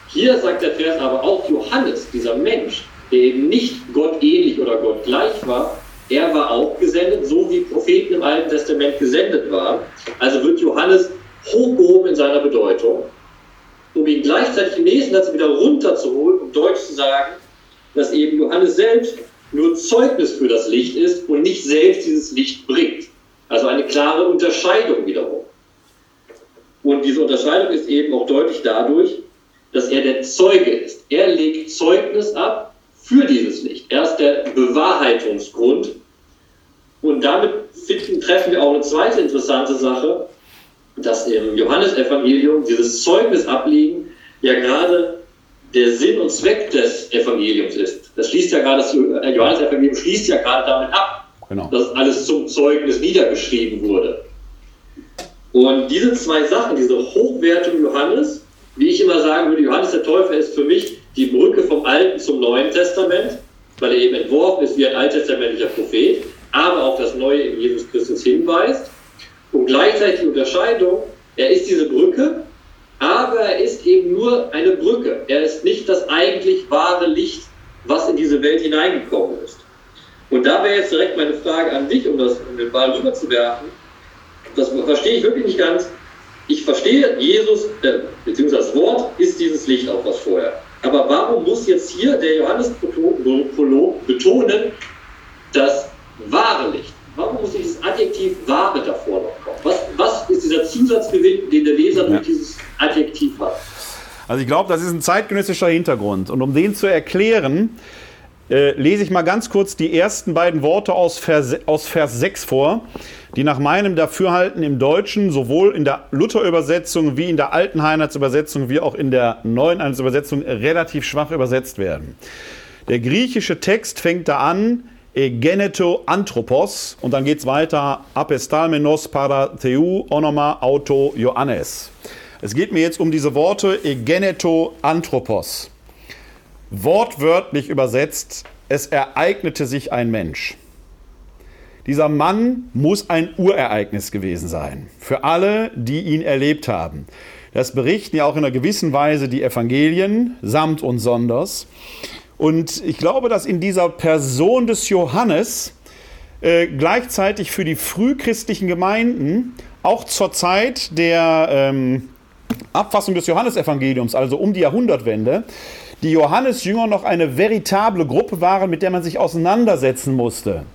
D: Hier sagt der Vers aber auch Johannes, dieser Mensch, der eben nicht Gott ähnlich oder Gott gleich war, er war auch gesendet, so wie Propheten im Alten Testament gesendet waren. Also wird Johannes hochgehoben in seiner Bedeutung, um ihn gleichzeitig im nächsten Satz wieder runterzuholen, um deutlich zu sagen, dass eben Johannes selbst nur Zeugnis für das Licht ist und nicht selbst dieses Licht bringt. Also eine klare Unterscheidung wiederum. Und diese Unterscheidung ist eben auch deutlich dadurch, dass er der Zeuge ist. Er legt Zeugnis ab für dieses Licht. Er ist der Bewahrheitungsgrund. Und damit finden, treffen wir auch eine zweite interessante Sache, dass im Johannesevangelium dieses Zeugnis ablegen ja gerade der Sinn und Zweck des Evangeliums ist. Das schließt ja gerade, das Johannesevangelium schließt ja gerade damit ab, genau. dass alles zum Zeugnis niedergeschrieben wurde. Und diese zwei Sachen, diese Hochwertung Johannes, wie ich immer sagen würde, Johannes der Täufer ist für mich die Brücke vom Alten zum Neuen Testament, weil er eben entworfen ist wie ein alttestamentlicher Prophet, aber auch das Neue in Jesus Christus hinweist. Und gleichzeitig die Unterscheidung, er ist diese Brücke, aber er ist eben nur eine Brücke. Er ist nicht das eigentlich wahre Licht, was in diese Welt hineingekommen ist. Und da wäre jetzt direkt meine Frage an dich, um, das, um den Ball rüberzuwerfen. Das verstehe ich wirklich nicht ganz. Ich verstehe, Jesus, äh, beziehungsweise das Wort ist dieses Licht auch was vorher. Aber warum muss jetzt hier der Johannes-Prolog betonen, das wahre Licht? Warum muss dieses Adjektiv wahre davor noch kommen? Was, was ist dieser Zusatzgewinn, den der Leser durch dieses Adjektiv hat?
C: Also ich glaube, das ist ein zeitgenössischer Hintergrund. Und um den zu erklären, äh, lese ich mal ganz kurz die ersten beiden Worte aus Vers, aus Vers 6 vor, die nach meinem Dafürhalten im Deutschen sowohl in der Luther-Übersetzung wie in der alten Einheitsübersetzung wie auch in der neuen Einheitsübersetzung relativ schwach übersetzt werden. Der griechische Text fängt da an, egeneto anthropos, und dann geht es weiter, apestalmenos para theu onoma auto Johannes. Es geht mir jetzt um diese Worte egeneto anthropos. Wortwörtlich übersetzt, es ereignete sich ein Mensch. Dieser Mann muss ein Urereignis gewesen sein. Für alle, die ihn erlebt haben. Das berichten ja auch in einer gewissen Weise die Evangelien, samt und sonders. Und ich glaube, dass in dieser Person des Johannes äh, gleichzeitig für die frühchristlichen Gemeinden auch zur Zeit der ähm, Abfassung des Johannesevangeliums, also um die Jahrhundertwende, die Johannesjünger noch eine veritable Gruppe waren, mit der man sich auseinandersetzen musste.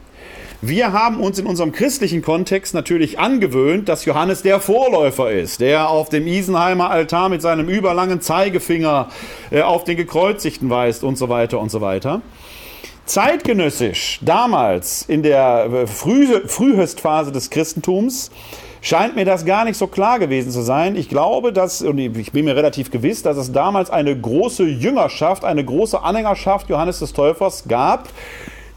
C: Wir haben uns in unserem christlichen Kontext natürlich angewöhnt, dass Johannes der Vorläufer ist, der auf dem Isenheimer Altar mit seinem überlangen Zeigefinger äh, auf den Gekreuzigten weist und so weiter und so weiter. Zeitgenössisch, damals in der äh, Früh Frühhöstphase des Christentums, scheint mir das gar nicht so klar gewesen zu sein. Ich glaube, dass, und ich bin mir relativ gewiss, dass es damals eine große Jüngerschaft, eine große Anhängerschaft Johannes des Täufers gab,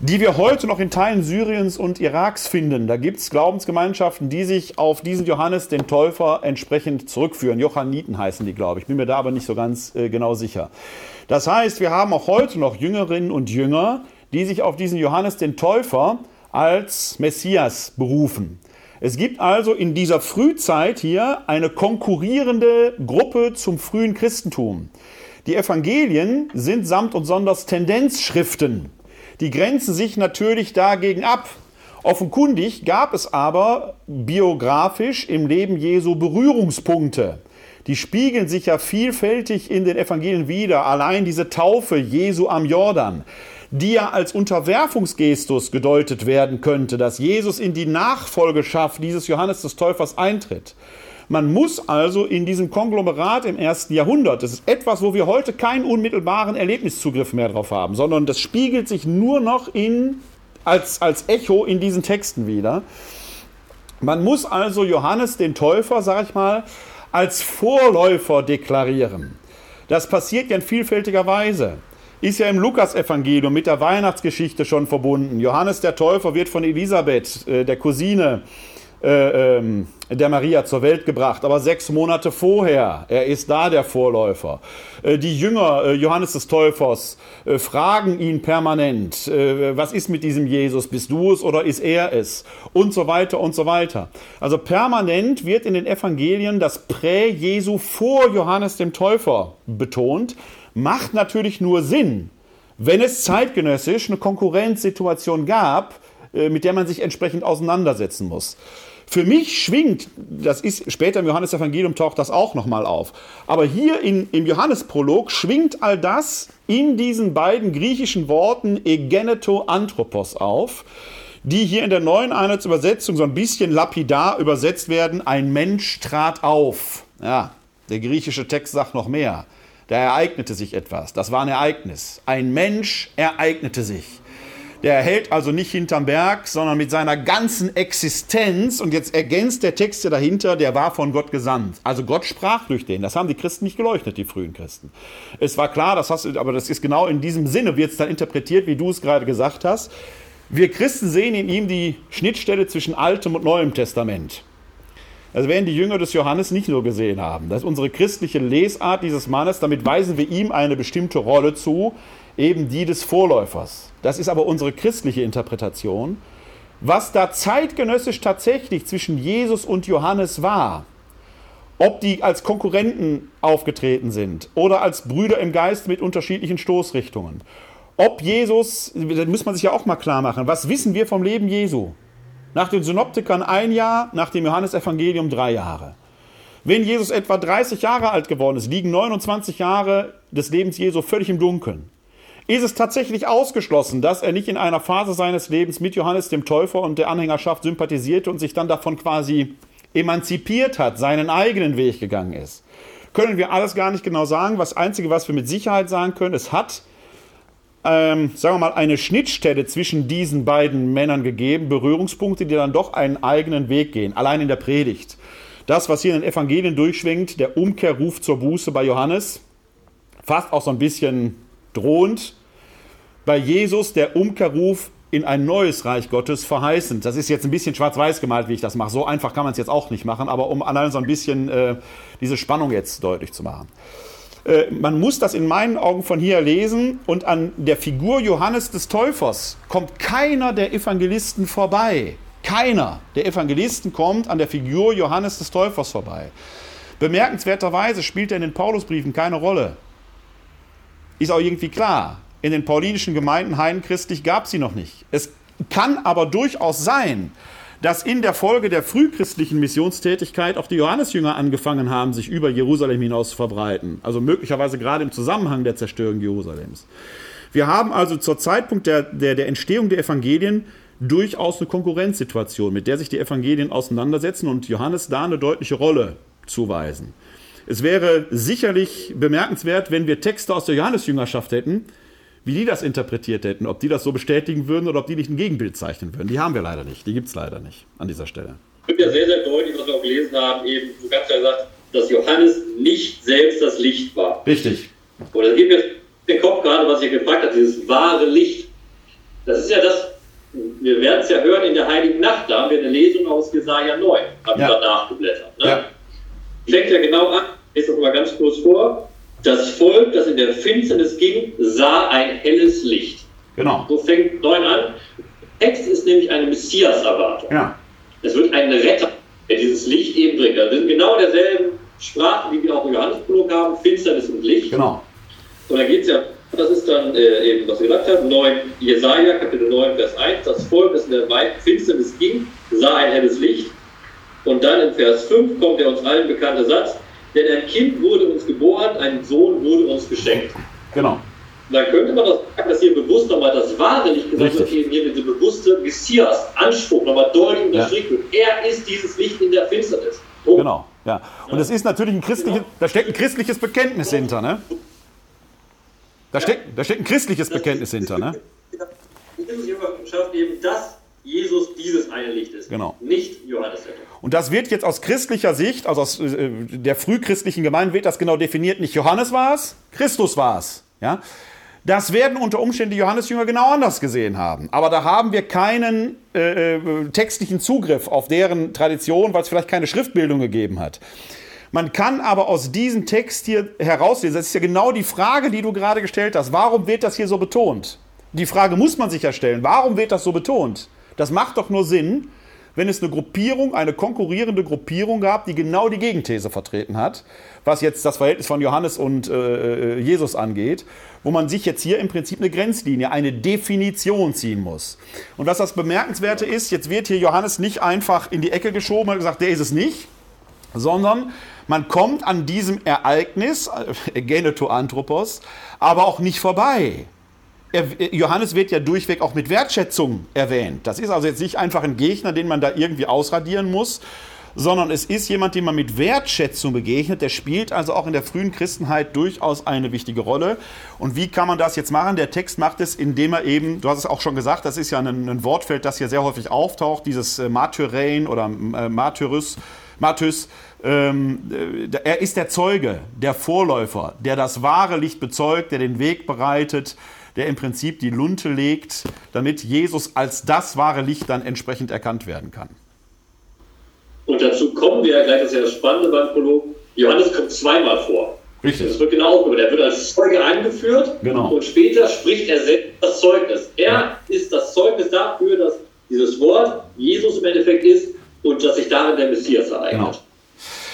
C: die wir heute noch in Teilen Syriens und Iraks finden. Da gibt es Glaubensgemeinschaften, die sich auf diesen Johannes, den Täufer, entsprechend zurückführen. Johanniten heißen die, glaube ich. Bin mir da aber nicht so ganz äh, genau sicher. Das heißt, wir haben auch heute noch Jüngerinnen und Jünger, die sich auf diesen Johannes, den Täufer, als Messias berufen. Es gibt also in dieser Frühzeit hier eine konkurrierende Gruppe zum frühen Christentum. Die Evangelien sind samt und sonders Tendenzschriften. Die grenzen sich natürlich dagegen ab. Offenkundig gab es aber biografisch im Leben Jesu Berührungspunkte. Die spiegeln sich ja vielfältig in den Evangelien wieder. Allein diese Taufe Jesu am Jordan, die ja als Unterwerfungsgestus gedeutet werden könnte, dass Jesus in die Nachfolgeschaft dieses Johannes des Täufers eintritt. Man muss also in diesem Konglomerat im ersten Jahrhundert, das ist etwas, wo wir heute keinen unmittelbaren Erlebniszugriff mehr drauf haben, sondern das spiegelt sich nur noch in, als, als Echo in diesen Texten wieder. Man muss also Johannes den Täufer, sag ich mal, als Vorläufer deklarieren. Das passiert ja in vielfältiger Weise. Ist ja im Lukasevangelium mit der Weihnachtsgeschichte schon verbunden. Johannes der Täufer wird von Elisabeth, äh, der Cousine, äh, ähm, der Maria zur Welt gebracht, aber sechs Monate vorher. Er ist da der Vorläufer. Äh, die Jünger äh, Johannes des Täufers äh, fragen ihn permanent, äh, was ist mit diesem Jesus? Bist du es oder ist er es? Und so weiter und so weiter. Also permanent wird in den Evangelien das Prä-Jesu vor Johannes dem Täufer betont. Macht natürlich nur Sinn, wenn es zeitgenössisch eine Konkurrenzsituation gab, äh, mit der man sich entsprechend auseinandersetzen muss. Für mich schwingt, das ist später im Johannesevangelium taucht das auch nochmal auf, aber hier in, im Johannesprolog schwingt all das in diesen beiden griechischen Worten egeneto anthropos auf, die hier in der neuen Einheitsübersetzung so ein bisschen lapidar übersetzt werden. Ein Mensch trat auf. Ja, der griechische Text sagt noch mehr. Da ereignete sich etwas. Das war ein Ereignis. Ein Mensch ereignete sich. Der hält also nicht hinterm Berg, sondern mit seiner ganzen Existenz. Und jetzt ergänzt der Text dahinter, der war von Gott gesandt. Also Gott sprach durch den. Das haben die Christen nicht geleuchtet, die frühen Christen. Es war klar, das hast, aber das ist genau in diesem Sinne, wird es dann interpretiert, wie du es gerade gesagt hast. Wir Christen sehen in ihm die Schnittstelle zwischen Altem und Neuem Testament. Das werden die Jünger des Johannes nicht nur gesehen haben. Das ist unsere christliche Lesart dieses Mannes. Damit weisen wir ihm eine bestimmte Rolle zu, eben die des Vorläufers. Das ist aber unsere christliche Interpretation. Was da zeitgenössisch tatsächlich zwischen Jesus und Johannes war, ob die als Konkurrenten aufgetreten sind oder als Brüder im Geist mit unterschiedlichen Stoßrichtungen, ob Jesus, das muss man sich ja auch mal klar machen, was wissen wir vom Leben Jesu? Nach den Synoptikern ein Jahr, nach dem Johannesevangelium drei Jahre. Wenn Jesus etwa 30 Jahre alt geworden ist, liegen 29 Jahre des Lebens Jesu völlig im Dunkeln ist es tatsächlich ausgeschlossen, dass er nicht in einer Phase seines Lebens mit Johannes dem Täufer und der Anhängerschaft sympathisierte und sich dann davon quasi emanzipiert hat, seinen eigenen Weg gegangen ist. Können wir alles gar nicht genau sagen. Das Einzige, was wir mit Sicherheit sagen können, es hat ähm, sagen wir mal, eine Schnittstelle zwischen diesen beiden Männern gegeben, Berührungspunkte, die dann doch einen eigenen Weg gehen, allein in der Predigt. Das, was hier in den Evangelien durchschwingt, der Umkehrruf zur Buße bei Johannes, fast auch so ein bisschen drohend. Bei Jesus der Umkehrruf in ein neues Reich Gottes verheißend. Das ist jetzt ein bisschen schwarz-weiß gemalt, wie ich das mache. So einfach kann man es jetzt auch nicht machen, aber um allein so ein bisschen äh, diese Spannung jetzt deutlich zu machen. Äh, man muss das in meinen Augen von hier lesen und an der Figur Johannes des Täufers kommt keiner der Evangelisten vorbei. Keiner der Evangelisten kommt an der Figur Johannes des Täufers vorbei. Bemerkenswerterweise spielt er in den Paulusbriefen keine Rolle. Ist auch irgendwie klar. In den paulinischen Gemeinden heidenchristlich gab es sie noch nicht. Es kann aber durchaus sein, dass in der Folge der frühchristlichen Missionstätigkeit auch die Johannesjünger angefangen haben, sich über Jerusalem hinaus zu verbreiten. Also möglicherweise gerade im Zusammenhang der Zerstörung Jerusalems. Wir haben also zur Zeitpunkt der, der, der Entstehung der Evangelien durchaus eine Konkurrenzsituation, mit der sich die Evangelien auseinandersetzen und Johannes da eine deutliche Rolle zuweisen. Es wäre sicherlich bemerkenswert, wenn wir Texte aus der Johannesjüngerschaft hätten, wie die das interpretiert hätten, ob die das so bestätigen würden oder ob die nicht ein Gegenbild zeichnen würden. Die haben wir leider nicht, die gibt es leider nicht an dieser Stelle.
D: Es wird ja sehr, sehr deutlich, was wir auch gelesen haben, eben, du ganz klar gesagt, dass Johannes nicht selbst das Licht war.
C: Richtig.
D: Und das geht mir den Kopf gerade, was ihr gefragt habt, dieses wahre Licht. Das ist ja das, wir werden es ja hören in der Heiligen Nacht, da haben wir eine Lesung aus Jesaja 9, haben
C: Ja.
D: wir nachgeblättert. Ne?
C: Ja.
D: Fängt ja genau an, ich lese das mal ganz kurz vor. Das Volk, das in der Finsternis ging, sah ein helles Licht.
C: Genau.
D: So fängt 9 an. Text ist nämlich eine Messias-Erwartung.
C: Ja.
D: Es wird ein Retter, der dieses Licht eben bringt. Das sind genau derselben Sprachen, die wir auch im Johannesprolog haben, Finsternis und Licht.
C: Genau.
D: Und da geht es ja, das ist dann äh, eben, was wir gesagt haben, 9, Jesaja, Kapitel 9, Vers 1, das Volk, das in der weiten Finsternis ging, sah ein helles Licht. Und dann in Vers 5 kommt der uns allen bekannte Satz, denn ein Kind wurde uns geboren, ein Sohn wurde uns geschenkt.
C: Genau.
D: Da könnte man doch sagen, dass hier bewusst nochmal das wahre Licht gesagt wird, hier diese bewusste Messias-Anspruch nochmal deutlich unterstrichen wird. Er ist dieses Licht in der Finsternis. Punkt.
C: Genau. Ja. Und es ist natürlich ein christliches, da steckt ein christliches Bekenntnis hinter, ne? Da steckt, da steckt ein christliches Bekenntnis hinter, ne?
D: Die Wissenschaft eben, dass Jesus dieses eine Licht ist.
C: Genau.
D: Nicht Johannes der Täufer.
C: Und das wird jetzt aus christlicher Sicht, also aus äh, der frühchristlichen Gemeinde wird das genau definiert. Nicht Johannes war es, Christus war es. Ja? Das werden unter Umständen die Johannesjünger genau anders gesehen haben. Aber da haben wir keinen äh, äh, textlichen Zugriff auf deren Tradition, weil es vielleicht keine Schriftbildung gegeben hat. Man kann aber aus diesem Text hier herauslesen, das ist ja genau die Frage, die du gerade gestellt hast. Warum wird das hier so betont? Die Frage muss man sich ja stellen. Warum wird das so betont? Das macht doch nur Sinn, wenn es eine Gruppierung, eine konkurrierende Gruppierung gab, die genau die Gegenthese vertreten hat, was jetzt das Verhältnis von Johannes und äh, äh, Jesus angeht, wo man sich jetzt hier im Prinzip eine Grenzlinie, eine Definition ziehen muss. Und was das Bemerkenswerte ist, jetzt wird hier Johannes nicht einfach in die Ecke geschoben und gesagt, der ist es nicht, sondern man kommt an diesem Ereignis, äh, [laughs] Genetoanthropos, aber auch nicht vorbei. Er, Johannes wird ja durchweg auch mit Wertschätzung erwähnt. Das ist also jetzt nicht einfach ein Gegner, den man da irgendwie ausradieren muss, sondern es ist jemand, dem man mit Wertschätzung begegnet. Der spielt also auch in der frühen Christenheit durchaus eine wichtige Rolle. Und wie kann man das jetzt machen? Der Text macht es, indem er eben, du hast es auch schon gesagt, das ist ja ein, ein Wortfeld, das hier sehr häufig auftaucht, dieses äh, Martyrein oder äh, Martyrus, Martys, ähm, äh, er ist der Zeuge, der Vorläufer, der das wahre Licht bezeugt, der den Weg bereitet, der im Prinzip die Lunte legt, damit Jesus als das wahre Licht dann entsprechend erkannt werden kann.
D: Und dazu kommen wir ja gleich, das ist ja das Spannende beim Prolog. Johannes kommt zweimal vor.
C: Richtig.
D: Das wird genau aufgeführt. Er wird als Zeuge eingeführt
C: Genau.
D: und später spricht er selbst das Zeugnis. Er
C: Ja.
D: ist das Zeugnis dafür, dass dieses Wort Jesus im Endeffekt ist und dass sich darin der Messias ereignet.
C: Genau.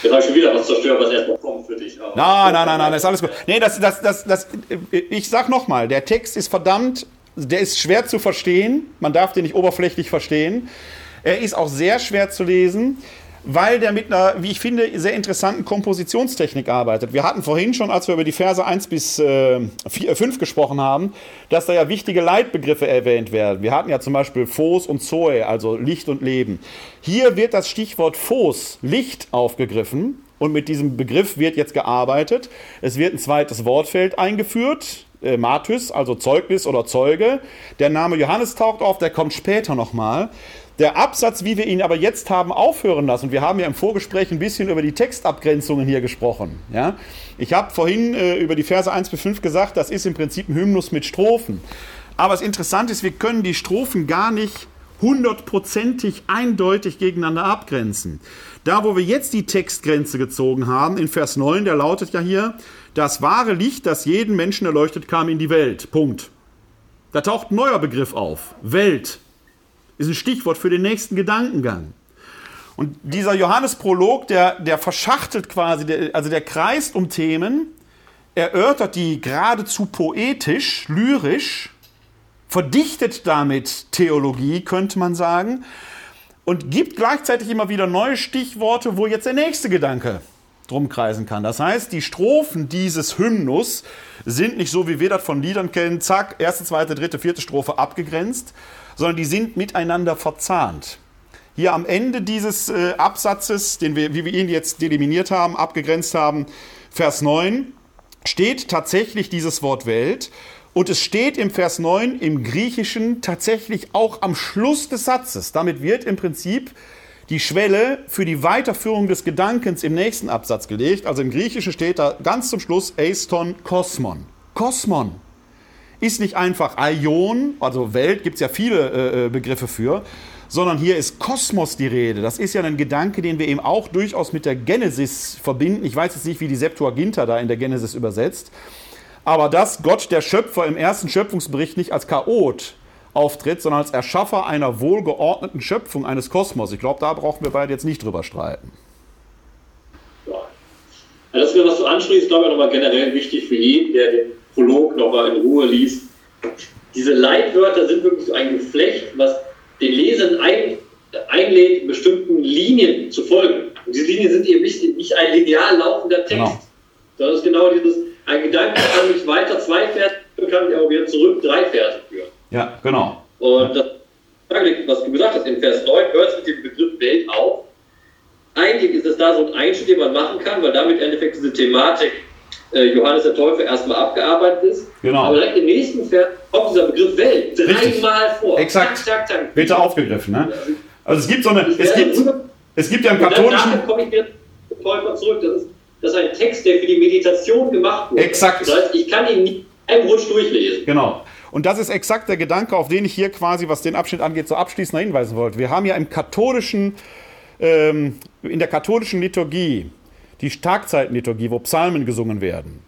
D: Jetzt habe ich schon wieder was zerstört, was erstmal kommt für dich. aber-
C: Nein, nein, nein, nein, ist alles gut. Nee, das, das, das, das, ich sag nochmal, der Text ist verdammt, der ist schwer zu verstehen. Man darf den nicht oberflächlich verstehen. Er ist auch sehr schwer zu lesen, weil der mit einer, wie ich finde, sehr interessanten Kompositionstechnik arbeitet. Wir hatten vorhin schon, als wir über die Verse 1 bis äh, 4, 5 gesprochen haben, dass da ja wichtige Leitbegriffe erwähnt werden. Wir hatten ja zum Beispiel Phos und Zoe, also Licht und Leben. Hier wird das Stichwort Phos, Licht, aufgegriffen. Und mit diesem Begriff wird jetzt gearbeitet. Es wird ein zweites Wortfeld eingeführt. äh, also Zeugnis oder Zeuge. Der Name Johannes taucht auf, der kommt später nochmal. Der Absatz, wie wir ihn aber jetzt haben aufhören lassen, wir haben ja im Vorgespräch ein bisschen über die Textabgrenzungen hier gesprochen. Ja? Ich habe vorhin äh, über die Verse 1 bis 5 gesagt, das ist im Prinzip ein Hymnus mit Strophen. Aber das Interessante ist, wir können die Strophen gar nicht hundertprozentig eindeutig gegeneinander abgrenzen. Da, wo wir jetzt die Textgrenze gezogen haben, in Vers 9, der lautet ja hier, das wahre Licht, das jeden Menschen erleuchtet, kam in die Welt. Punkt. Da taucht ein neuer Begriff auf. Welt ist ein Stichwort für den nächsten Gedankengang. Und dieser Johannes-Prolog, der, der verschachtelt quasi, der, also der kreist um Themen, erörtert die geradezu poetisch, lyrisch, verdichtet damit Theologie, könnte man sagen, und gibt gleichzeitig immer wieder neue Stichworte, wo jetzt der nächste Gedanke drum kreisen kann. Das heißt, die Strophen dieses Hymnus sind nicht so, wie wir das von Liedern kennen, zack, erste, zweite, dritte, vierte Strophe abgegrenzt, sondern die sind miteinander verzahnt. Hier am Ende dieses äh, Absatzes, den wir, wie wir ihn jetzt deliminiert haben, abgegrenzt haben, Vers 9, steht tatsächlich dieses Wort Welt. Und es steht im Vers 9 im Griechischen tatsächlich auch am Schluss des Satzes. Damit wird im Prinzip die Schwelle für die Weiterführung des Gedankens im nächsten Absatz gelegt. Also im Griechischen steht da ganz zum Schluss Eiston Kosmon. Kosmon ist nicht einfach Aion, also Welt, gibt es ja viele äh, äh, Begriffe für, sondern hier ist Kosmos die Rede. Das ist ja ein Gedanke, den wir eben auch durchaus mit der Genesis verbinden. Ich weiß jetzt nicht, wie die Septuaginta da in der Genesis übersetzt, aber dass Gott, der Schöpfer, im ersten Schöpfungsbericht nicht als Chaot auftritt, sondern als Erschaffer einer wohlgeordneten Schöpfung eines Kosmos. Ich glaube, da brauchen wir beide jetzt nicht drüber streiten.
D: Ja. Das, was du ansprichst, ist, glaube ich, nochmal generell wichtig für jeden, der den Prolog nochmal in Ruhe liest. Diese Leitwörter sind wirklich so ein Geflecht, was den Lesern ein, einlädt, bestimmten Linien zu folgen. Und diese Linien sind eben nicht, nicht ein linear laufender Text, genau. es ist genau dieses, ein Gedanke kann mich weiter zwei führen, kann mich auch wieder zurück drei Verse führen.
C: Ja, genau.
D: Und das, was du gesagt hast, in Vers 9 hört es mit dem Begriff Welt auf. Eigentlich ist es da so ein Einschnitt, den man machen kann, weil damit im Endeffekt diese Thematik Johannes der Täufer erstmal abgearbeitet ist.
C: Genau.
D: Aber direkt im nächsten Vers kommt dieser Begriff Welt dreimal vor.
C: Exakt. Tak, tak. Wird da aufgegriffen. Ne? Also es gibt so eine. Es gibt, es gibt ja im katholischen.
D: Dann komme ich wieder zum Täufer zurück. Das ist, das ist ein Text, der für die Meditation gemacht wurde.
C: Exakt.
D: Das heißt, ich kann ihn nicht einen Rutsch durchlesen.
C: Genau. Und das ist exakt der Gedanke, auf den ich hier quasi, was den Abschnitt angeht, so abschließend hinweisen wollte. Wir haben ja im katholischen, ähm, in der katholischen Liturgie die Tagzeitenliturgie, wo Psalmen gesungen werden.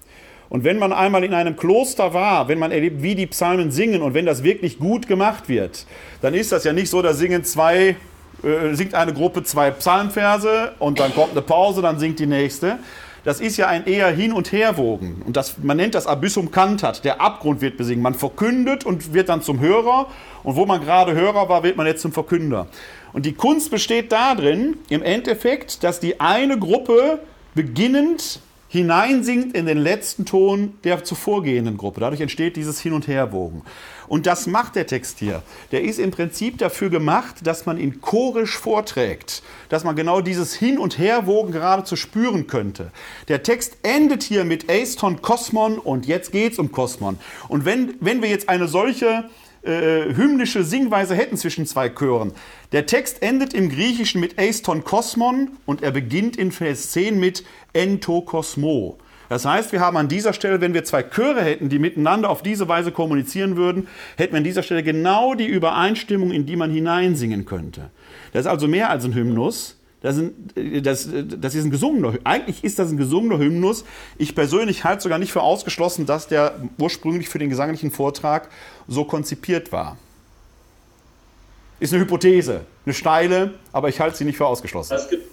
C: Und wenn man einmal in einem Kloster war, wenn man erlebt, wie die Psalmen singen und wenn das wirklich gut gemacht wird, dann ist das ja nicht so, da singen zwei, äh, singt eine Gruppe zwei Psalmverse und dann kommt eine Pause, dann singt die nächste. Das ist ja ein eher Hin- und Herwogen. Und das, man nennt das Abyssum cantat. Der Abgrund wird besingen. Man verkündet und wird dann zum Hörer. Und wo man gerade Hörer war, wird man jetzt zum Verkünder. Und die Kunst besteht darin, im Endeffekt, dass die eine Gruppe beginnend hineinsinkt in den letzten Ton der zuvorgehenden Gruppe. Dadurch entsteht dieses Hin- und Herwogen. Und das macht der Text hier. Der ist im Prinzip dafür gemacht, dass man ihn chorisch vorträgt, dass man genau dieses Hin- und Herwogen gerade zu spüren könnte. Der Text endet hier mit Eiston Kosmon und jetzt geht's um Kosmon. Und wenn, wenn wir jetzt eine solche äh, hymnische Singweise hätten zwischen zwei Chören. Der Text endet im Griechischen mit Eiston Kosmon und er beginnt in Vers 10 mit Ento Kosmo. Das heißt, wir haben an dieser Stelle, wenn wir zwei Chöre hätten, die miteinander auf diese Weise kommunizieren würden, hätten wir an dieser Stelle genau die Übereinstimmung, in die man hineinsingen könnte. Das ist also mehr als ein Hymnus, das, sind, das, das ist ein gesungener, eigentlich ist das ein gesungener Hymnus. Ich persönlich halte sogar nicht für ausgeschlossen, dass der ursprünglich für den gesanglichen Vortrag so konzipiert war. Ist eine Hypothese, eine steile, aber ich halte sie nicht für ausgeschlossen.
D: Das, gibt,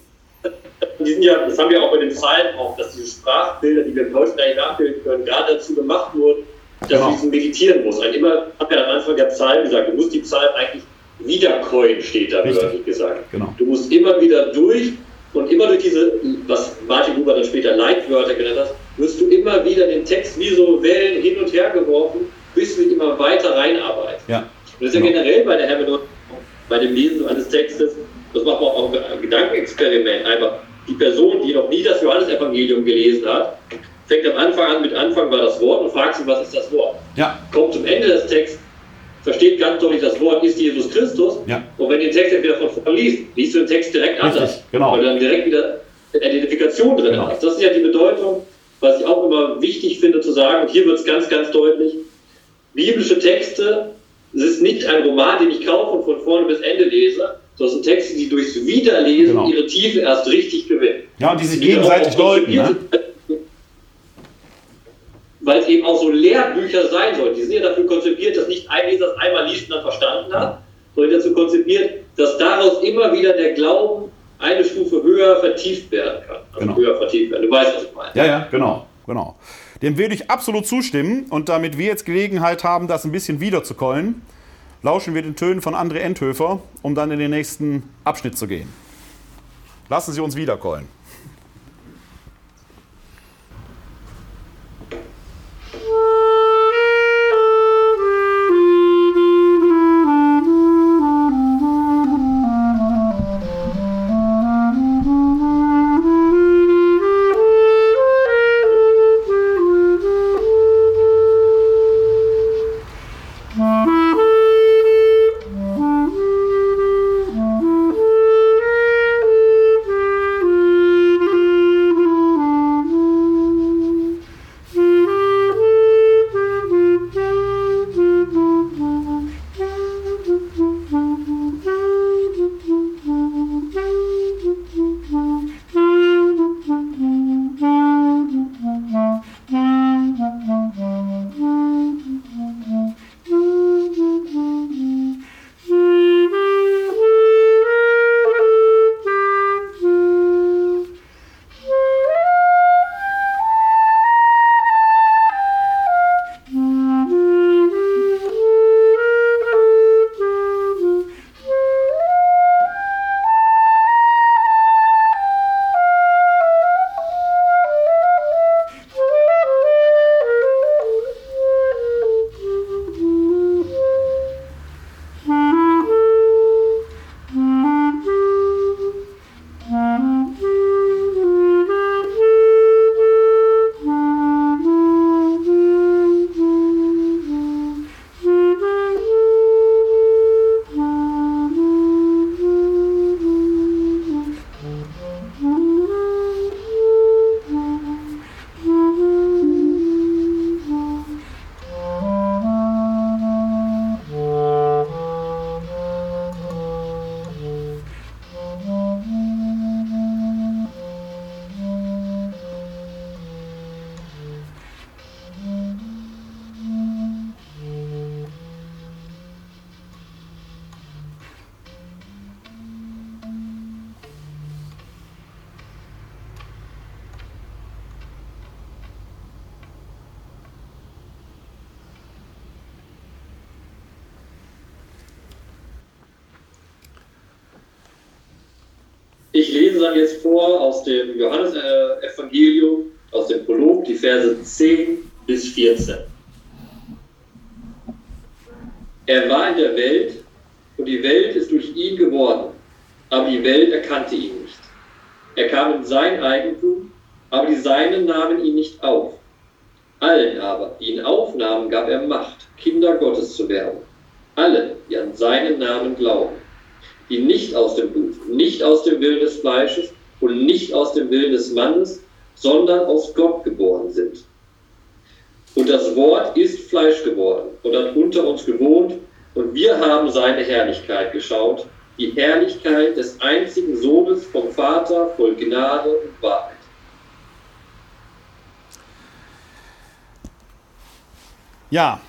D: ja, das haben wir auch bei den Psalmen auch, dass diese Sprachbilder, die wir im Deutschen eigentlich nachbilden können, gerade dazu gemacht wurden, dass genau. du diesen meditieren musst. Ein immer, habe ja am Anfang der Psalmen gesagt, du musst die Psalmen eigentlich Wiedercoin steht da, wörtlich gesagt.
C: Genau.
D: Du musst immer wieder durch und immer durch diese, was Martin Buber dann später Leitwörter genannt hat, wirst du immer wieder den Text wie so Wellen hin und her geworfen, bis du immer weiter reinarbeitest.
C: Ja.
D: Und das ist ja genau. generell bei der Hermeneutik, bei dem Lesen eines Textes, das macht man auch ein Gedankenexperiment. Einfach die Person, die noch nie das Johannesevangelium gelesen hat, fängt am Anfang an mit Anfang war das Wort und fragt sich, was ist das Wort?
C: Ja.
D: Kommt zum Ende des Texts, versteht ganz deutlich, das Wort ist Jesus Christus.
C: Ja.
D: Und wenn du den Text dann wieder von vorne liest, liest du den Text direkt
C: Richtig,
D: anders.
C: genau.
D: Weil du dann direkt wieder eine Identifikation drin
C: Genau.
D: hast. Das ist ja die Bedeutung, was ich auch immer wichtig finde zu sagen. Und hier wird es ganz, ganz deutlich. Biblische Texte, es ist nicht ein Roman, den ich kaufe und von vorne bis Ende lese, sondern es sind Texte, die durchs Wiederlesen
C: Genau.
D: ihre Tiefe erst richtig gewinnen.
C: Ja, und die sich gegenseitig deuten. Ne?
D: Weil es eben auch so Lehrbücher sein sollen. Die sind ja dafür konzipiert, dass nicht ein Leser es einmal liest und dann verstanden hat, sondern dazu konzipiert, dass daraus immer wieder der Glauben eine Stufe höher vertieft werden kann. Also
C: Genau.
D: höher vertieft werden. Du weißt, was ich meine.
C: Ja, ja, genau, genau. Dem würde ich absolut zustimmen. Und damit wir jetzt Gelegenheit haben, das ein bisschen wiederzukollen, lauschen wir den Tönen von André Endhöfer, um dann in den nächsten Abschnitt zu gehen. Lassen Sie uns wiederkollen.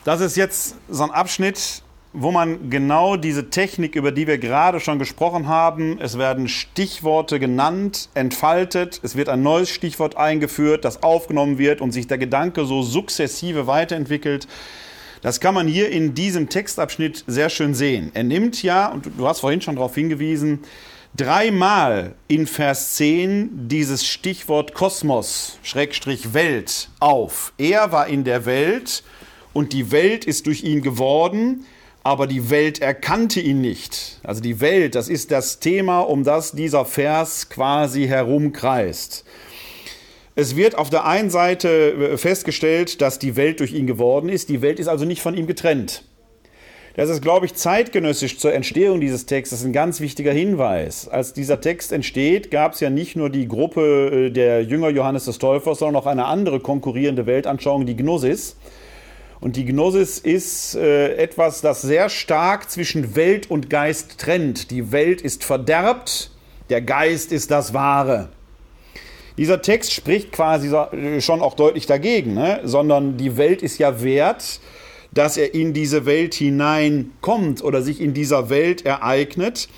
C: Das ist jetzt so ein Abschnitt, wo man genau diese Technik, über die wir gerade schon gesprochen haben, es werden Stichworte genannt, entfaltet, es wird ein neues Stichwort eingeführt, das aufgenommen wird und sich der Gedanke so sukzessive weiterentwickelt. Das kann man hier in diesem Textabschnitt sehr schön sehen. Er nimmt ja, und du hast vorhin schon darauf hingewiesen, dreimal in Vers 10 dieses Stichwort Kosmos, Schrägstrich Welt auf. Er war in der Welt und die Welt ist durch ihn geworden, aber die Welt erkannte ihn nicht. Also die Welt, das ist das Thema, um das dieser Vers quasi herumkreist. es wird auf der einen Seite äh, festgestellt, dass die Welt durch ihn geworden ist. Die Welt ist also nicht von ihm getrennt. Das ist, glaube ich, zeitgenössisch zur Entstehung dieses Textes ein ganz wichtiger Hinweis. Als dieser Text entsteht, gab es ja nicht nur die Gruppe äh, der Jünger Johannes des Täufers, sondern auch eine andere konkurrierende Weltanschauung, die Gnosis. Und die Gnosis ist äh, etwas, das sehr stark zwischen Welt und Geist trennt. Die Welt ist verderbt, der Geist ist das Wahre. Dieser Text spricht quasi äh, schon auch deutlich dagegen, ne? sondern die Welt ist ja wert, dass er in diese Welt hineinkommt oder sich in dieser Welt ereignet,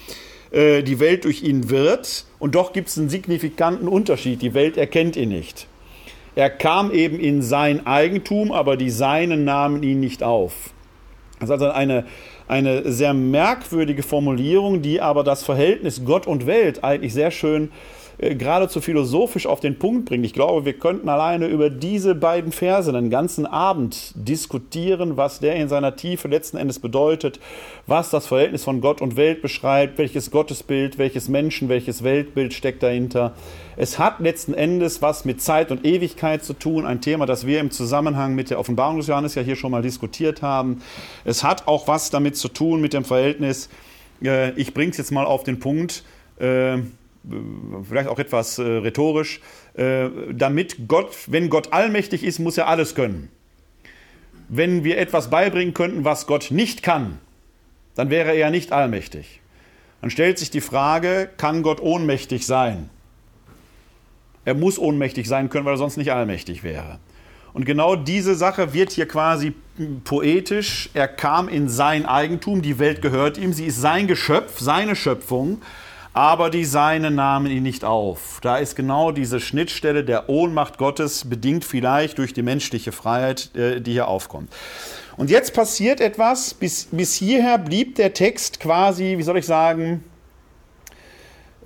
C: äh, die Welt durch ihn wird. Und doch gibt es einen signifikanten Unterschied. Die Welt erkennt ihn nicht. Er kam eben in sein Eigentum, aber die Seinen nahmen ihn nicht auf. Das ist also eine, eine sehr merkwürdige Formulierung, die aber das Verhältnis Gott und Welt eigentlich sehr schön äh, geradezu philosophisch auf den Punkt bringt. Ich glaube, wir könnten alleine über diese beiden Verse einen ganzen Abend diskutieren, was der in seiner Tiefe letzten Endes bedeutet, was das Verhältnis von Gott und Welt beschreibt, welches Gottesbild, welches Menschen, welches Weltbild steckt dahinter. Es hat letzten Endes was mit Zeit und Ewigkeit zu tun, ein Thema, das wir im Zusammenhang mit der Offenbarung des Johannes ja hier schon mal diskutiert haben. Es hat auch was damit zu tun mit dem Verhältnis, äh, ich bringe es jetzt mal auf den Punkt, äh, vielleicht auch etwas äh, rhetorisch, äh, damit Gott, wenn Gott allmächtig ist, muss er alles können. Wenn wir etwas beibringen könnten, was Gott nicht kann, dann wäre er ja nicht allmächtig. Dann stellt sich die Frage, kann Gott ohnmächtig sein? Er muss ohnmächtig sein können, weil er sonst nicht allmächtig wäre. Und genau diese Sache wird hier quasi poetisch. Er kam in sein Eigentum, die Welt gehört ihm, sie ist sein Geschöpf, seine Schöpfung aber die Seinen nahmen ihn nicht auf. Da ist genau diese Schnittstelle der Ohnmacht Gottes, bedingt vielleicht durch die menschliche Freiheit, äh, die hier aufkommt. Und jetzt passiert etwas, bis, bis hierher blieb der Text quasi, wie soll ich sagen,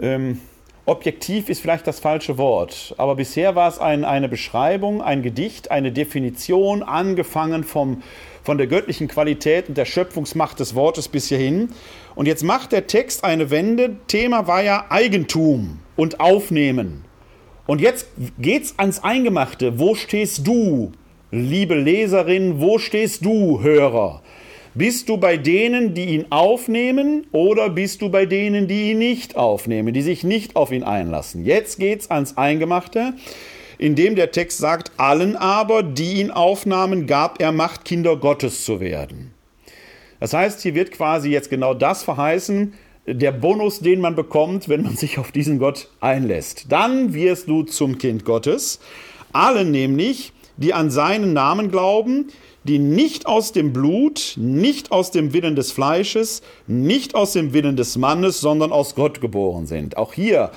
C: ähm, objektiv ist vielleicht das falsche Wort, aber bisher war es ein, eine Beschreibung, ein Gedicht, eine Definition, angefangen vom, von der göttlichen Qualität und der Schöpfungsmacht des Wortes bis hierhin. Und jetzt macht der Text eine Wende. Thema war ja Eigentum und Aufnehmen. Und jetzt geht's ans Eingemachte. Wo stehst du, liebe Leserin? Wo stehst du, Hörer? Bist du bei denen, die ihn aufnehmen, oder bist du bei denen, die ihn nicht aufnehmen, die sich nicht auf ihn einlassen? Jetzt geht's ans Eingemachte, indem der Text sagt: Allen aber, die ihn aufnahmen, gab er Macht, Kinder Gottes zu werden. Das heißt, hier wird quasi jetzt genau das verheißen, der Bonus, den man bekommt, wenn man sich auf diesen Gott einlässt. Dann wirst du zum Kind Gottes. Alle nämlich, die an seinen Namen glauben, die nicht aus dem Blut, nicht aus dem Willen des Fleisches, nicht aus dem Willen des Mannes, sondern aus Gott geboren sind. Auch hier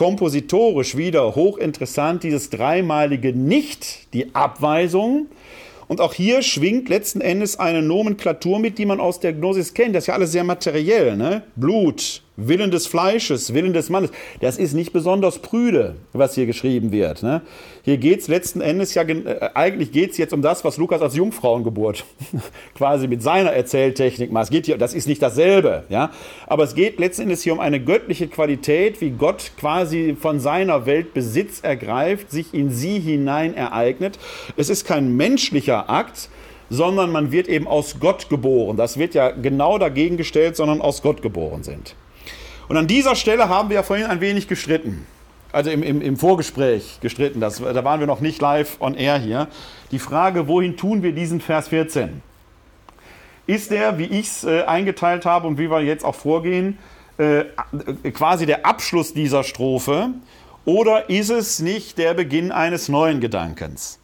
C: kompositorisch wieder hochinteressant, dieses dreimalige Nicht, die Abweisung, und auch hier schwingt letzten Endes eine Nomenklatur mit, die man aus der Gnosis kennt. Das ist ja alles sehr materiell. Ne? Blut, Willen des Fleisches, Willen des Mannes. Das ist nicht besonders prüde, was hier geschrieben wird. Ne? Hier geht es letzten Endes ja, äh, eigentlich geht es jetzt um das, was Lukas als Jungfrauengeburt [laughs] quasi mit seiner Erzähltechnik macht. Es geht hier, das ist nicht dasselbe, ja. Aber es geht letzten Endes hier um eine göttliche Qualität, wie Gott quasi von seiner Welt Besitz ergreift, sich in sie hinein ereignet. Es ist kein menschlicher Akt, sondern man wird eben aus Gott geboren. Das wird ja genau dagegen gestellt, sondern aus Gott geboren sind. Und an dieser Stelle haben wir ja vorhin ein wenig gestritten. Also im, im, im Vorgespräch gestritten. Das, da waren wir noch nicht live on air hier. Die Frage, wohin tun wir diesen Vers 14? Ist der, wie ich es äh, eingeteilt habe und wie wir jetzt auch vorgehen, äh, quasi der Abschluss dieser Strophe? Oder ist es nicht der Beginn eines neuen Gedankens?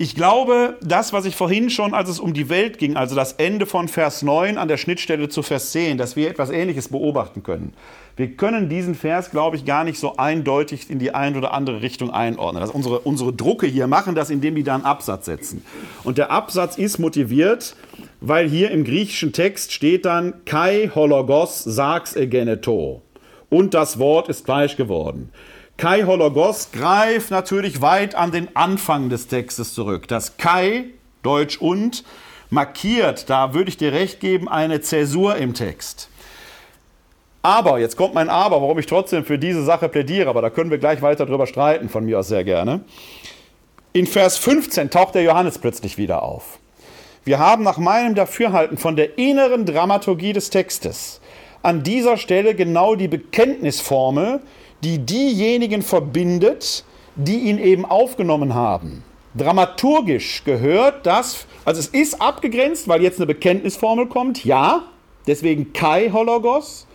C: Ich glaube, das, was ich vorhin schon, als es um die Welt ging, also das Ende von Vers 9 an der Schnittstelle zu Vers 10, dass wir etwas Ähnliches beobachten können. Wir können diesen Vers, glaube ich, gar nicht so eindeutig in die eine oder andere Richtung einordnen. Also unsere, unsere Drucke hier machen das, indem die da einen Absatz setzen. Und der Absatz ist motiviert, weil hier im griechischen Text steht dann Kai hologos sax egeneto. Und das Wort ist Fleisch geworden. Kai Hologos greift natürlich weit an den Anfang des Textes zurück. Das Kai, Deutsch und, markiert, da würde ich dir recht geben, eine Zäsur im Text. Aber, jetzt kommt mein Aber, warum ich trotzdem für diese Sache plädiere, aber da können wir gleich weiter drüber streiten, von mir aus sehr gerne. In Vers 15 taucht der Johannes plötzlich wieder auf. Wir haben nach meinem Dafürhalten von der inneren Dramaturgie des Textes an dieser Stelle genau die Bekenntnisformel, die diejenigen verbindet, die ihn eben aufgenommen haben. Dramaturgisch gehört das, also es ist abgegrenzt, weil jetzt eine Bekenntnisformel kommt, ja, deswegen Kai Hologos,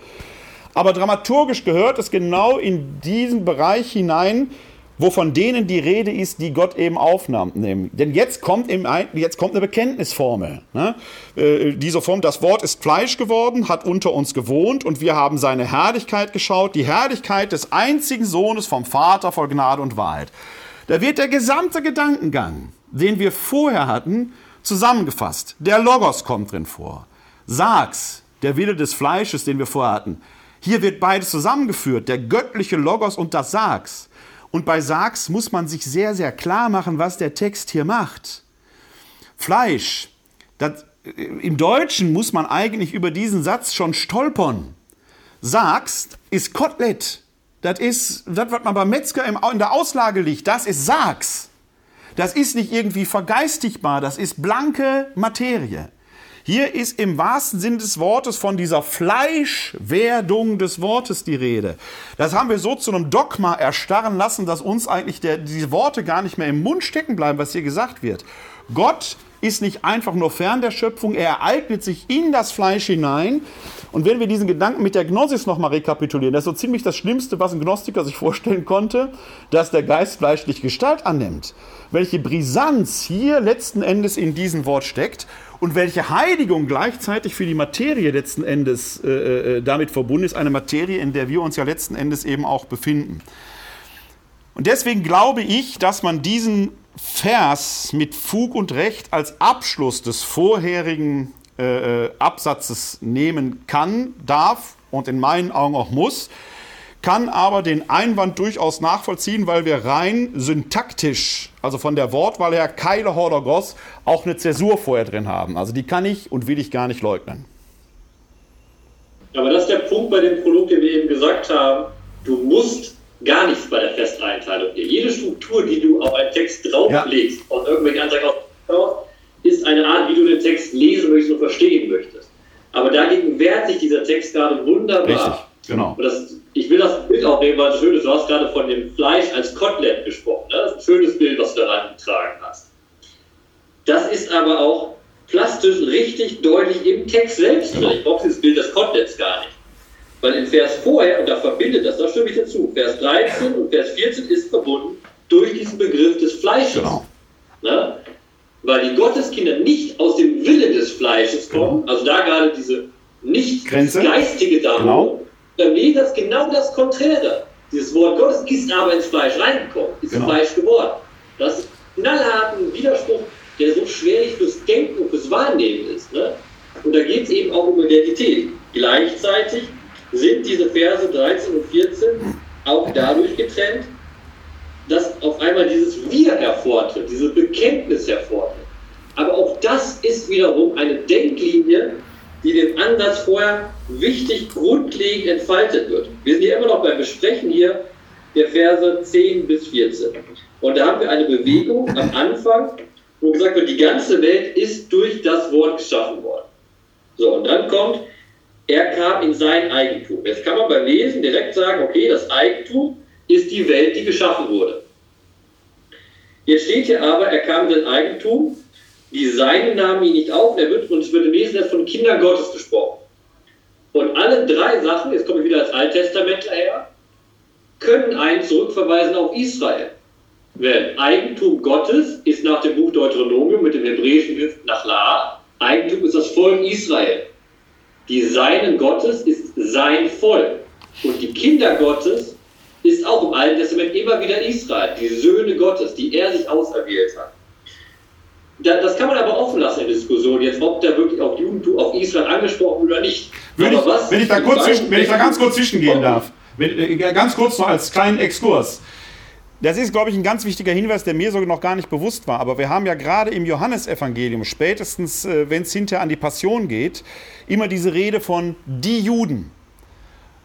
C: aber dramaturgisch gehört es genau in diesen Bereich hinein, wo von denen die Rede ist, die Gott eben aufnahm. Denn jetzt kommt, im, jetzt kommt eine Bekenntnisformel. Ne? Äh, diese Form, das Wort ist Fleisch geworden, hat unter uns gewohnt und wir haben seine Herrlichkeit geschaut, die Herrlichkeit des einzigen Sohnes vom Vater voll Gnade und Wahrheit. Da wird der gesamte Gedankengang, den wir vorher hatten, zusammengefasst. Der Logos kommt drin vor. Sags, der Wille des Fleisches, den wir vorher hatten. Hier wird beides zusammengeführt, der göttliche Logos und das Sags. Und bei Sags muss man sich sehr, sehr klar machen, was der Text hier macht. Fleisch. Das, äh, Im Deutschen muss man eigentlich über diesen Satz schon stolpern. Sags ist Kotelett. Das ist, das, was man beim Metzger in der Auslage liegt, das ist Sags. Das ist nicht irgendwie vergeistigbar, das ist blanke Materie. Hier ist im wahrsten Sinn des Wortes von dieser Fleischwerdung des Wortes die Rede. Das haben wir so zu einem Dogma erstarren lassen, dass uns eigentlich der, diese Worte gar nicht mehr im Mund stecken bleiben, was hier gesagt wird. Gott ist nicht einfach nur fern der Schöpfung, er ereignet sich in das Fleisch hinein. Und wenn wir diesen Gedanken mit der Gnosis nochmal rekapitulieren, das ist so ziemlich das Schlimmste, was ein Gnostiker sich vorstellen konnte, dass der Geist fleischlich Gestalt annimmt. Welche Brisanz hier letzten Endes in diesem Wort steckt und welche Heiligung gleichzeitig für die Materie letzten Endes äh, äh, damit verbunden ist, eine Materie, in der wir uns ja letzten Endes eben auch befinden. Und deswegen glaube ich, dass man diesen Vers mit Fug und Recht als Abschluss des vorherigen äh, äh Absatzes nehmen kann, darf und in meinen Augen auch muss kann aber den Einwand durchaus nachvollziehen, weil wir rein syntaktisch, also von der Wortwahl her, Keile Hordergos, auch eine Zäsur vorher drin haben. Also die kann ich und will ich gar nicht leugnen.
D: Aber das ist der Punkt bei dem Prolog, den wir eben gesagt haben. Du musst gar nichts bei der Festeinteilung. Jede Struktur, die du auf einen Text drauflegst, ja. aus irgendwelchen Anzeigen auf, ist eine Art, wie du den Text lesen möchtest und verstehen möchtest. Aber dagegen wehrt sich dieser Text gerade wunderbar.
C: Richtig, genau.
D: Und das ich will das Bild auch nehmen, weil es schön ist. Du hast gerade von dem Fleisch als Kotelett gesprochen. Ne? Das ist ein schönes Bild, was du da reingetragen hast. Das ist aber auch plastisch richtig deutlich im Text selbst drin. Ich brauche dieses Bild des Koteletts gar nicht. Weil im Vers vorher, und da verbindet das, da stimme ich dazu, Vers 13 und Vers 14 ist verbunden durch diesen Begriff des Fleisches. Genau. Ne? Weil die Gotteskinder nicht aus dem Willen des Fleisches kommen, genau. also da gerade diese nicht
C: Grenze.
D: geistige Darum, genau Leser ist genau das Konträre. Dieses Wort Gottes ist aber ins Fleisch reingekommen, ist genau. Fleisch geworden. Das ist knallharten Widerspruch, der so schwerlich fürs Denken und fürs Wahrnehmen ist. Ne? Und da geht es eben auch um Identität. Gleichzeitig sind diese Verse 13 und 14 auch dadurch getrennt, dass auf einmal dieses Wir hervortritt, dieses Bekenntnis hervortritt. Aber auch das ist wiederum eine Denklinie, die dem Ansatz vorher wichtig grundlegend entfaltet wird. Wir sind hier immer noch beim Besprechen hier der Verse 10 bis 14. Und da haben wir eine Bewegung am Anfang, wo gesagt wird, die ganze Welt ist durch das Wort geschaffen worden. So, und dann kommt, er kam in sein Eigentum. Jetzt kann man beim Lesen direkt sagen, okay, das Eigentum ist die Welt, die geschaffen wurde. Jetzt steht hier aber, er kam in sein Eigentum die Seinen nahmen ihn nicht auf, er wird, und es wird im Wesentlichen von Kindern Gottes gesprochen. Und alle drei Sachen, jetzt komme ich wieder als Alttestamentler her, können einen zurückverweisen auf Israel. Weil Eigentum Gottes ist nach dem Buch Deuteronomium mit dem hebräischen Begriff La. Eigentum ist das Volk Israel. Die Seinen Gottes ist sein Volk. Und die Kinder Gottes ist auch im Alten Testament immer wieder Israel, die Söhne Gottes, die er sich auserwählt hat das kann man aber offen lassen in der Diskussion, jetzt ob da wirklich auch Judentum auf Israel angesprochen oder nicht.
C: Würde ich, was, wenn, ich da kurz zwischen, wenn ich da ganz kurz zwischengehen darf, äh, ganz kurz noch als kleinen Exkurs. Das ist, glaube ich, ein ganz wichtiger Hinweis, der mir so noch gar nicht bewusst war. Aber wir haben ja gerade im Johannesevangelium, spätestens äh, wenn es hinterher an die Passion geht, immer diese Rede von die Juden.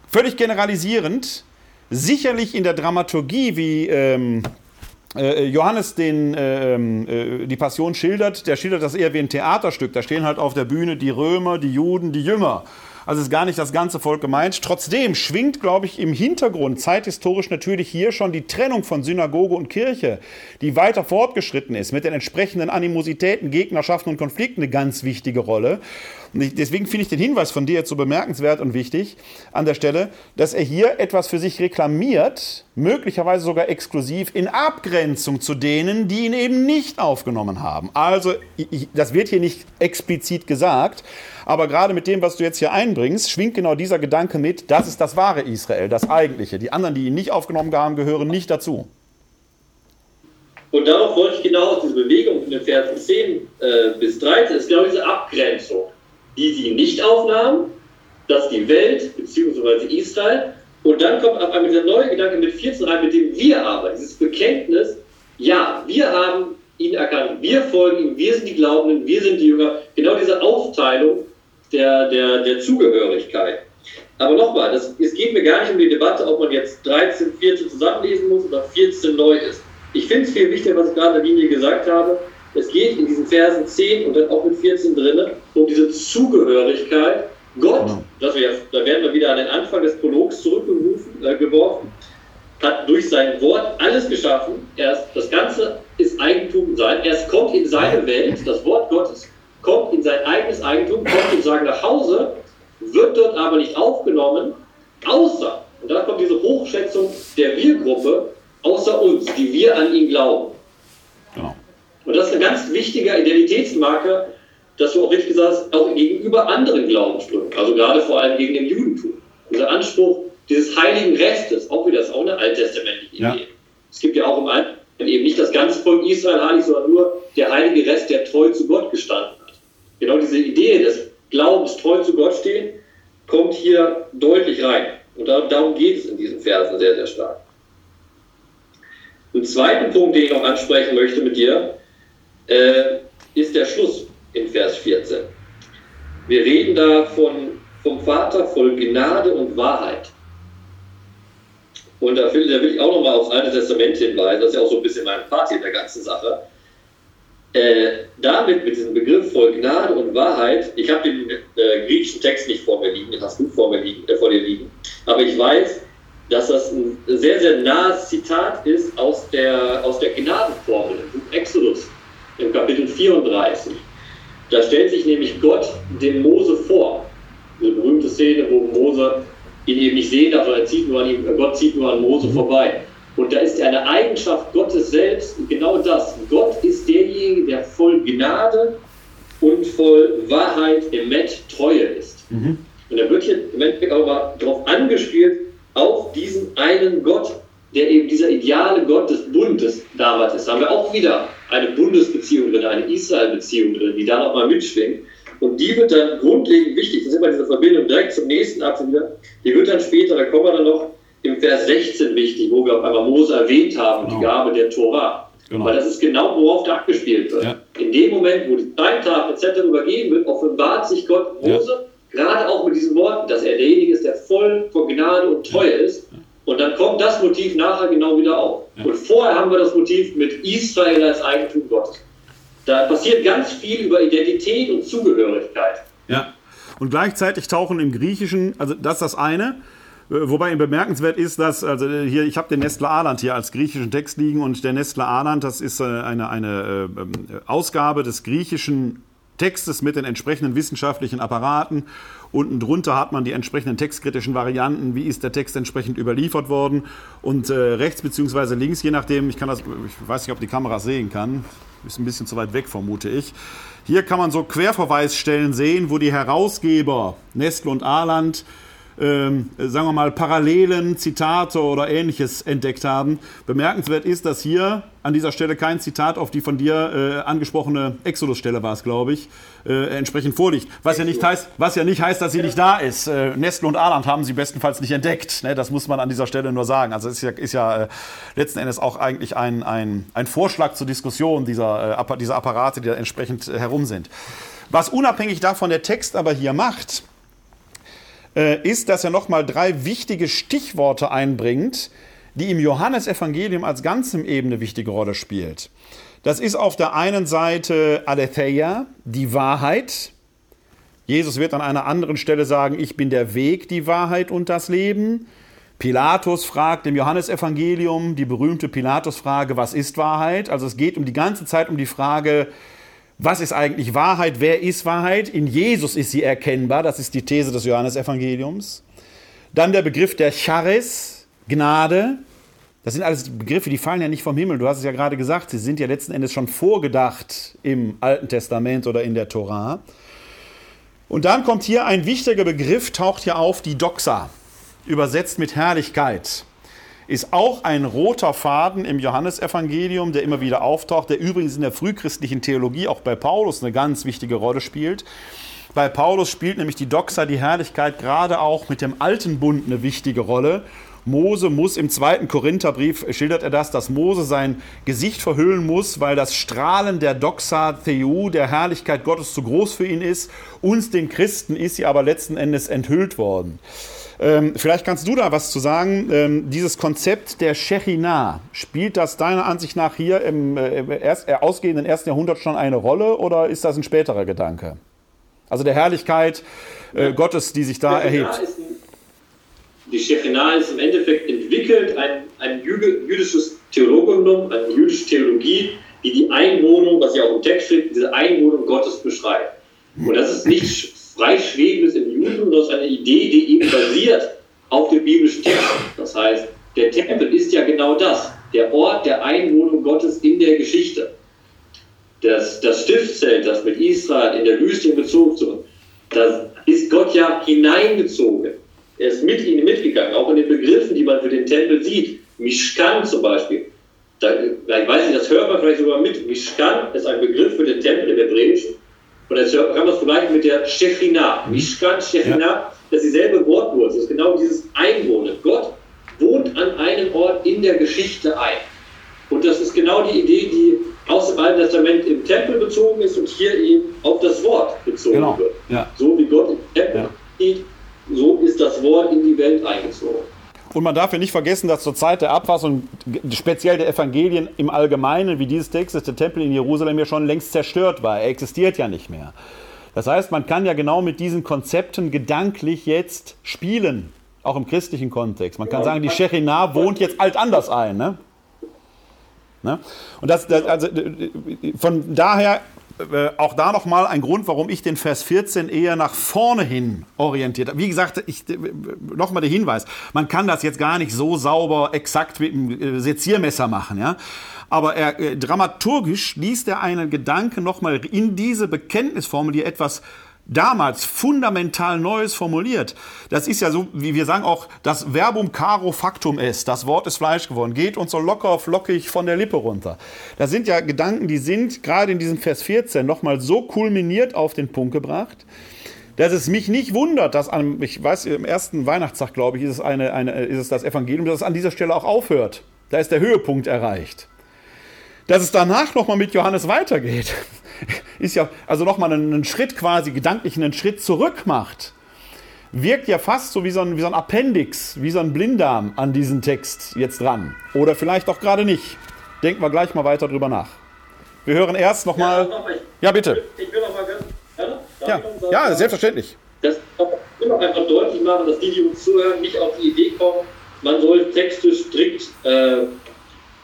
C: völlig generalisierend, sicherlich in der Dramaturgie, wie ähm, äh, Johannes den, ähm, äh, die Passion schildert, der schildert das eher wie ein Theaterstück. Da stehen halt auf der Bühne die Römer, die Juden, die Jünger. Also ist gar nicht das ganze Volk gemeint. Trotzdem schwingt, glaube ich, im Hintergrund zeithistorisch natürlich hier schon die Trennung von Synagoge und Kirche, die weiter fortgeschritten ist, mit den entsprechenden Animositäten, Gegnerschaften und Konflikten eine ganz wichtige Rolle. Und deswegen finde ich den Hinweis von dir jetzt so bemerkenswert und wichtig an der Stelle, dass er hier etwas für sich reklamiert, möglicherweise sogar exklusiv in Abgrenzung zu denen, die ihn eben nicht aufgenommen haben. Also, das wird hier nicht explizit gesagt, aber gerade mit dem, was du jetzt hier einbringst, schwingt genau dieser Gedanke mit, das ist das wahre Israel, das eigentliche. Die anderen, die ihn nicht aufgenommen haben, gehören nicht dazu.
D: Und darauf wollte ich genau aus dieser Bewegung in den Versen 10 äh, bis 13, ist genau diese Abgrenzung die sie nicht aufnahmen, dass die Welt bzw. Israel und dann kommt auf einmal dieser neue Gedanke mit 14 rein, mit dem wir aber, dieses Bekenntnis, ja, wir haben ihn erkannt, wir folgen ihm, wir sind die Glaubenden, wir sind die Jünger, genau diese Aufteilung der, der, der Zugehörigkeit. Aber nochmal, es geht mir gar nicht um die Debatte, ob man jetzt 13, 14 zusammenlesen muss oder 14 neu ist. Ich finde es viel wichtiger, was ich gerade in der Linie gesagt habe, es geht in diesen Versen 10 und dann auch mit 14 drin um diese Zugehörigkeit. Gott, genau. das wir, da werden wir wieder an den Anfang des Prologs zurückgerufen, äh, hat durch sein Wort alles geschaffen. Erst das Ganze ist Eigentum sein. Erst kommt in seine Welt, das Wort Gottes kommt in sein eigenes Eigentum, kommt sozusagen nach Hause, wird dort aber nicht aufgenommen, außer, und da kommt diese Hochschätzung der Wir-Gruppe, außer uns, die wir an ihn glauben. Genau. Und das ist ein ganz wichtiger Identitätsmarker, dass du auch richtig gesagt hast, auch gegenüber anderen Glaubensströmen, also gerade vor allem gegen den Judentum. Dieser Anspruch dieses heiligen Restes, auch wieder, ist auch eine alttestamentliche Idee. Ja. Es gibt ja auch im Alten eben nicht das ganze Volk Israel heilig, sondern nur der heilige Rest, der treu zu Gott gestanden. Genau diese Idee des Glaubens, treu zu Gott stehen, kommt hier deutlich rein. Und darum geht es in diesen Versen sehr, sehr stark. Einen zweiten Punkt, den ich noch ansprechen möchte mit dir, äh, ist der Schluss in Vers 14. Wir reden da von, vom Vater voll Gnade und Wahrheit. Und da will, da will ich auch nochmal aufs Alte Testament hinweisen, das ist ja auch so ein bisschen mein Part in der ganzen Sache. Äh, damit, mit diesem Begriff voll Gnade und Wahrheit, ich habe den äh, griechischen Text nicht vor mir liegen, den hast du vor, mir liegen, äh, vor dir liegen, aber ich weiß, dass das ein sehr, sehr nahes Zitat ist aus der, aus der Gnadenformel im Buch Exodus im Kapitel 34. Da stellt sich nämlich Gott dem Mose vor. Diese berühmte Szene, wo Mose ihn eben nicht sehen darf, sondern zieht nur an ihm, Gott zieht nur an Mose vorbei. Und da ist eine Eigenschaft Gottes selbst, genau das. Gott ist derjenige, der voll Gnade und voll Wahrheit im Met Treue ist. Mhm. Und da wird hier im Endeffekt auch mal darauf angespielt, auf diesen einen Gott, der eben dieser ideale Gott des Bundes damals ist. Da haben wir auch wieder eine Bundesbeziehung drin, eine Israel-Beziehung drin, die da nochmal mitschwingt. Und die wird dann grundlegend wichtig, das ist immer diese Verbindung direkt zum nächsten Abschnitt wieder, die wird dann später, da kommen wir dann noch im Vers 16 wichtig, wo wir auf einmal Mose erwähnt haben, genau. die Gabe der Torah. Genau. Weil das ist genau, worauf da abgespielt wird. Ja. In dem Moment, wo die Zeittat etc. übergeben wird, offenbart sich Gott Mose, ja. gerade auch mit diesen Worten, dass er derjenige ist, der voll von Gnade und Treue ist. Und dann kommt das Motiv nachher genau wieder auf. Ja. Und vorher haben wir das Motiv mit Israel als Eigentum Gottes. Da passiert ganz viel über Identität und Zugehörigkeit.
C: Ja. Und gleichzeitig tauchen im Griechischen, also das ist das eine, Wobei bemerkenswert ist, dass, also hier, ich habe den Nestle Arland hier als griechischen Text liegen und der Nestle Arland, das ist äh, eine, eine äh, Ausgabe des griechischen Textes mit den entsprechenden wissenschaftlichen Apparaten. Unten drunter hat man die entsprechenden textkritischen Varianten, wie ist der Text entsprechend überliefert worden. Und äh, rechts bzw. links, je nachdem, ich kann das, ich weiß nicht, ob die Kamera sehen kann, ist ein bisschen zu weit weg, vermute ich. Hier kann man so Querverweisstellen sehen, wo die Herausgeber Nestle und Arland ähm, sagen wir mal, Parallelen, Zitate oder ähnliches entdeckt haben. Bemerkenswert ist, dass hier an dieser Stelle kein Zitat auf die von dir äh, angesprochene Exodus-Stelle war es, glaube ich, äh, entsprechend vorliegt. Was ja, nicht heißt, was ja nicht heißt, dass sie nicht da ist. Äh, Nestle und Arland haben sie bestenfalls nicht entdeckt. Ne? Das muss man an dieser Stelle nur sagen. Also ist ja, ist ja äh, letzten Endes auch eigentlich ein, ein, ein Vorschlag zur Diskussion dieser, äh, dieser Apparate, die da entsprechend äh, herum sind. Was unabhängig davon der Text aber hier macht, äh, ist, dass er nochmal drei wichtige Stichworte einbringt, die im Johannesevangelium als ganzem eben eine wichtige Rolle spielt. Das ist auf der einen Seite Aletheia, die Wahrheit. Jesus wird an einer anderen Stelle sagen, ich bin der Weg, die Wahrheit und das Leben. Pilatus fragt im Johannesevangelium die berühmte Pilatus-Frage, was ist Wahrheit? Also es geht um die ganze Zeit um die Frage, was ist eigentlich Wahrheit? Wer ist Wahrheit? In Jesus ist sie erkennbar. Das ist die These des Johannesevangeliums. Dann der Begriff der Charis, Gnade. Das sind alles Begriffe, die fallen ja nicht vom Himmel. Du hast es ja gerade gesagt, sie sind ja letzten Endes schon vorgedacht im Alten Testament oder in der Torah. Und dann kommt hier ein wichtiger Begriff, taucht hier auf, die Doxa, übersetzt mit Herrlichkeit ist auch ein roter Faden im Johannesevangelium, der immer wieder auftaucht, der übrigens in der frühchristlichen Theologie auch bei Paulus eine ganz wichtige Rolle spielt. Bei Paulus spielt nämlich die Doxa, die Herrlichkeit, gerade auch mit dem alten Bund eine wichtige Rolle. Mose muss im zweiten Korintherbrief, schildert er das, dass Mose sein Gesicht verhüllen muss, weil das Strahlen der Doxa Theou, der Herrlichkeit Gottes, zu groß für ihn ist. Uns, den Christen, ist sie aber letzten Endes enthüllt worden. Ähm, vielleicht kannst du da was zu sagen. Ähm, dieses Konzept der Shechinah, spielt das deiner Ansicht nach hier im äh, erst, äh, ausgehenden ersten Jahrhundert schon eine Rolle oder ist das ein späterer Gedanke? Also der Herrlichkeit äh, Gottes, die sich da erhebt.
D: Ein, die Shechinah ist im Endeffekt entwickelt, ein, ein jüdisches Theologium, eine jüdische Theologie, die die Einwohnung, was ja auch im Text steht, diese Einwohnung Gottes beschreibt. Und das ist nicht freischwebendes im Judentum, das ist eine Idee, die eben basiert auf dem biblischen Text. Das heißt, der Tempel ist ja genau das, der Ort der Einwohnung Gottes in der Geschichte. Das, das Stiftszelt, das mit Israel in der Wüste bezogen wird, da ist Gott ja hineingezogen. Er ist mit ihnen mitgegangen, auch in den Begriffen, die man für den Tempel sieht. Mishkan zum Beispiel. Da, ich weiß nicht, das hört man vielleicht sogar mit. Mishkan ist ein Begriff für den Tempel im Hebräischen. Und jetzt kann man es vergleichen mit der Shechina. Mhm. Mishkan, Shechina, ja. das ist dieselbe Wortwurzel. Das ist genau dieses Einwohnen. Gott wohnt an einem Ort in der Geschichte ein. Und das ist genau die Idee, die aus dem Alten Testament im Tempel bezogen ist und hier eben auf das Wort bezogen genau. wird. Ja. So wie Gott im Tempel ja. sieht, so ist das Wort in die Welt eingezogen.
C: Und man darf ja nicht vergessen, dass zur Zeit der Abfassung, speziell der Evangelien im Allgemeinen, wie dieses Text, der Tempel in Jerusalem ja schon längst zerstört war. Er existiert ja nicht mehr. Das heißt, man kann ja genau mit diesen Konzepten gedanklich jetzt spielen, auch im christlichen Kontext. Man kann sagen, die Shechinah wohnt jetzt alt anders ein. Ne? Ne? Und das, das, also, von daher äh, auch da nochmal ein Grund, warum ich den Vers 14 eher nach vorne hin orientiert habe. Wie gesagt, ich, äh, nochmal der Hinweis, man kann das jetzt gar nicht so sauber, exakt mit dem äh, Seziermesser machen, ja. Aber er, dramaturgisch liest er einen Gedanken nochmal in diese Bekenntnisformel, die etwas damals fundamental Neues formuliert. Das ist ja so, wie wir sagen auch, das Verbum caro factum est. Das Wort ist Fleisch geworden. Geht uns so locker, flockig von der Lippe runter. Das sind ja Gedanken, die sind gerade in diesem Vers 14 nochmal so kulminiert auf den Punkt gebracht, dass es mich nicht wundert, dass an, ich weiß, im ersten Weihnachtstag, glaube ich, ist es, eine, eine, ist es das Evangelium, dass es an dieser Stelle auch aufhört. Da ist der Höhepunkt erreicht. Dass es danach nochmal mit Johannes weitergeht [laughs] ist ja, also nochmal einen, Schritt quasi, gedanklich einen Schritt zurück macht, wirkt ja fast so wie so, ein, wie so ein Appendix, wie so ein Blinddarm an diesen Text jetzt dran. Oder vielleicht auch gerade nicht. Denken wir gleich mal weiter drüber nach. Wir hören erst nochmal. Ja, noch ja, bitte.
D: Ich will noch mal ganz.
C: Ja, ja, ja selbstverständlich.
D: Das auch einfach deutlich machen, dass die, die uns zuhören, nicht auf die Idee kommen, man soll Texte strikt, äh,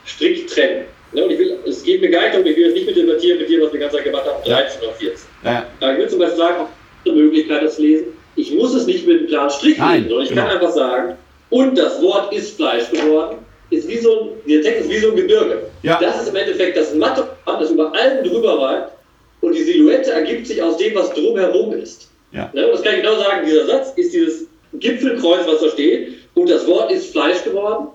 D: strikt trennen. Ne, und ich will, es geht mir gar nicht um, ich will jetzt nicht mit debattieren mit dir, was wir die ganze Zeit gemacht haben, 13 oder 14. Ja. Ich will zum Beispiel sagen, auch eine Möglichkeit, das zu lesen. Ich muss es nicht mit einem klaren Strich Nein, lesen, sondern ich genau. kann einfach sagen, und das Wort ist Fleisch geworden, ist wie so ein, der Text ist wie so ein Gebirge. Ja. Das ist im Endeffekt das Matte, das über allem drüber reibt und die Silhouette ergibt sich aus dem, was drumherum ist. Ja. Ne, das kann ich genau sagen, dieser Satz ist dieses Gipfelkreuz, was da steht, und das Wort ist Fleisch geworden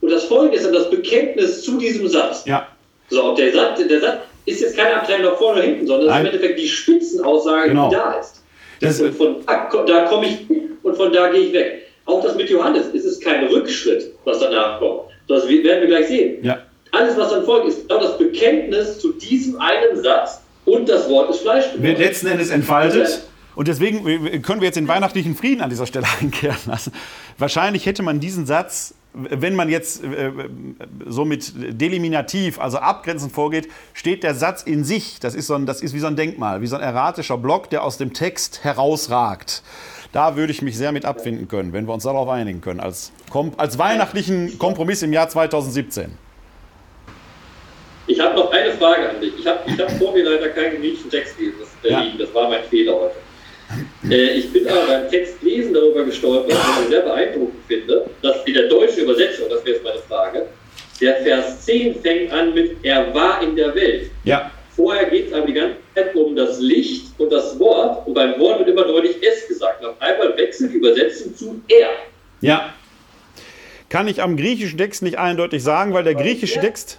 D: und das Folge ist dann das Bekenntnis zu diesem Satz.
C: Ja.
D: So, der Satz, der Satz ist jetzt keine Abteilung nach vorne oder hinten, sondern Nein. ist im Endeffekt die Spitzenaussage, genau. die da ist. Das und von da, da komme ich und von da gehe ich weg. Auch das mit Johannes ist es kein Rückschritt, was danach kommt. Das werden wir gleich sehen.
C: Ja.
D: Alles, was dann folgt, ist genau das Bekenntnis zu diesem einen Satz und das Wort ist Fleisch
C: geworden. Wird letzten Endes entfaltet Und deswegen können wir jetzt den weihnachtlichen Frieden an dieser Stelle [laughs] einkehren lassen. Wahrscheinlich hätte man diesen Satz, wenn man jetzt äh, so mit Deliminativ, also abgrenzend vorgeht, steht der Satz in sich, das ist, so ein, das ist wie so ein Denkmal, wie so ein erratischer Block, der aus dem Text herausragt. Da würde ich mich sehr mit abfinden können, wenn wir uns darauf einigen können, als, als weihnachtlichen Kompromiss im Jahr 2017.
D: Ich habe noch eine Frage an dich. Ich habe hab vor mir leider keinen griechischen Text gelesen. Das, ja. das war mein Fehler heute. Äh, ich bin aber beim Textlesen darüber gestolpert, was ich sehr beeindruckend finde, dass in der deutschen Übersetzung, das wäre jetzt meine Frage, der Vers 10 fängt an mit Er war in der Welt.
C: Ja.
D: Vorher geht es aber die ganze Zeit um das Licht und das Wort und beim Wort wird immer deutlich Es gesagt. Auf einmal wechselt die Übersetzung zu Er.
C: Ja. Kann ich am griechischen Text nicht eindeutig sagen, weil der griechische Text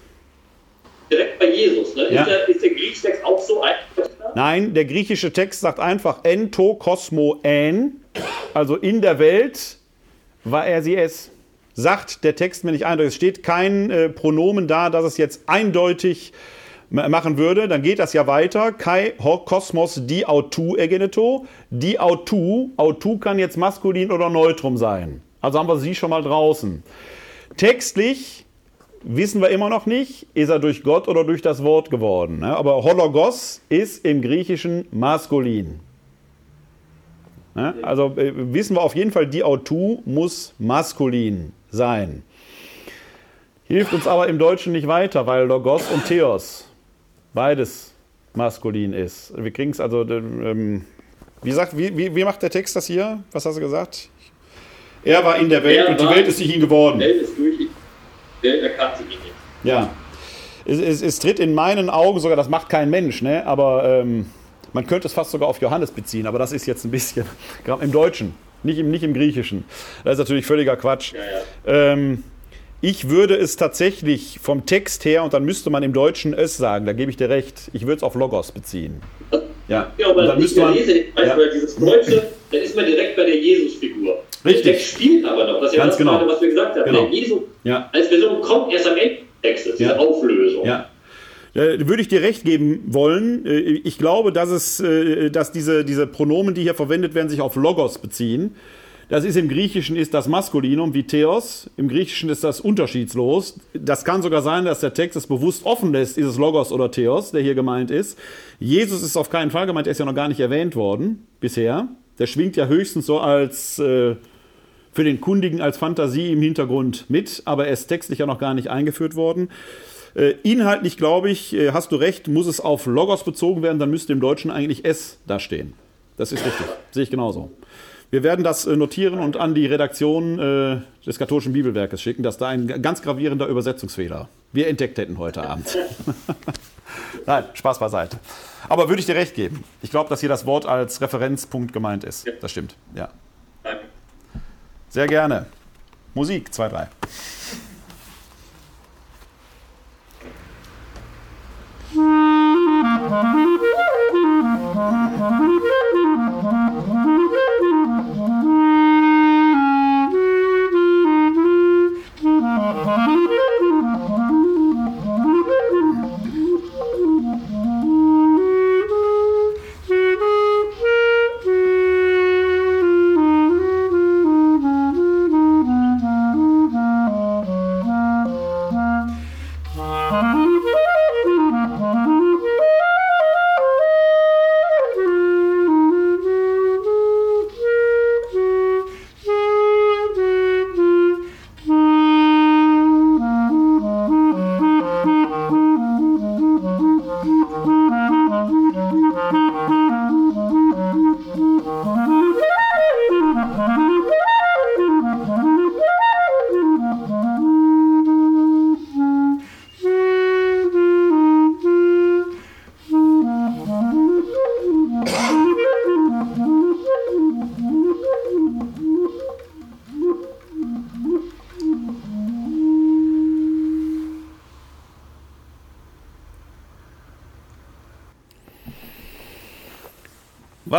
D: direkt bei Jesus. Ne? Ja. Ist, der, ist der griechische Text auch so einfach?
C: Nein, der griechische Text sagt einfach ento kosmo en, also in der Welt war er sie es. Sagt der Text mir nicht eindeutig. Es steht kein äh, Pronomen da, dass es jetzt eindeutig machen würde, dann geht das ja weiter. Kai ho kosmos di autu egeneto. Di autu, autu kann jetzt maskulin oder neutrum sein. Also haben wir sie schon mal draußen. Textlich wissen wir immer noch nicht, ist er durch Gott oder durch das Wort geworden. Ne? Aber Hologos ist im Griechischen maskulin. Ne? Also äh, wissen wir auf jeden Fall, die Autu muss maskulin sein. Hilft uns aber im Deutschen nicht weiter, weil Logos und Theos beides maskulin ist. Wir kriegen es also, ähm, wie, sagt, wie, wie, wie macht der Text das hier? Was hast du gesagt? Er war in der Welt und die Welt ist durch ihn geworden. Welt ist durch der erkannte ihn nicht. Ja. Es, es, es, tritt in meinen Augen sogar, das macht kein Mensch, ne? aber ähm, man könnte es fast sogar auf Johannes beziehen, aber das ist jetzt ein bisschen, [laughs] gerade im Deutschen, nicht im, nicht im Griechischen. Das ist natürlich völliger Quatsch. Ja, ja. Ähm, ich würde es tatsächlich vom Text her, und dann müsste man im Deutschen es sagen, da gebe ich dir recht, ich würde es auf Logos beziehen.
D: Ja, ja aber dann müsste man, lese, ja. weil dieses Deutsche, dann ist man direkt bei der Jesus-Figur.
C: Richtig.
D: Der Text spielt aber noch, das ist ja
C: Ganz
D: das
C: genau.
D: was wir gesagt haben. Genau. Der Jesus ja. als Person kommt erst am Ende des Textes, diese ja. Auflösung.
C: Ja. Würde ich dir recht geben wollen. Äh, ich glaube, dass, es, äh, dass diese, diese Pronomen, die hier verwendet werden, sich auf Logos beziehen. Das ist im Griechischen ist das Maskulinum wie Theos. Im Griechischen ist das unterschiedslos. Das kann sogar sein, dass der Text es bewusst offen lässt, ist es Logos oder Theos, der hier gemeint ist. Jesus ist auf keinen Fall gemeint, er ist ja noch gar nicht erwähnt worden bisher. Der schwingt ja höchstens so als äh, für den Kundigen als Fantasie im Hintergrund mit, aber er ist textlich ja noch gar nicht eingeführt worden. Äh, inhaltlich, glaube ich, äh, hast du recht, muss es auf Logos bezogen werden, dann müsste im Deutschen eigentlich S dastehen. Das ist richtig, sehe ich genauso. Wir werden das äh, notieren und an die Redaktion des katholischen Bibelwerkes schicken, dass da ein ganz gravierender Übersetzungsfehler wir entdeckt hätten heute Abend. [laughs] Nein, Spaß beiseite. Aber würde ich dir recht geben. Ich glaube, dass hier das Wort als Referenzpunkt gemeint ist. Das stimmt, ja. Sehr gerne. Musik, zwei, drei. [laughs]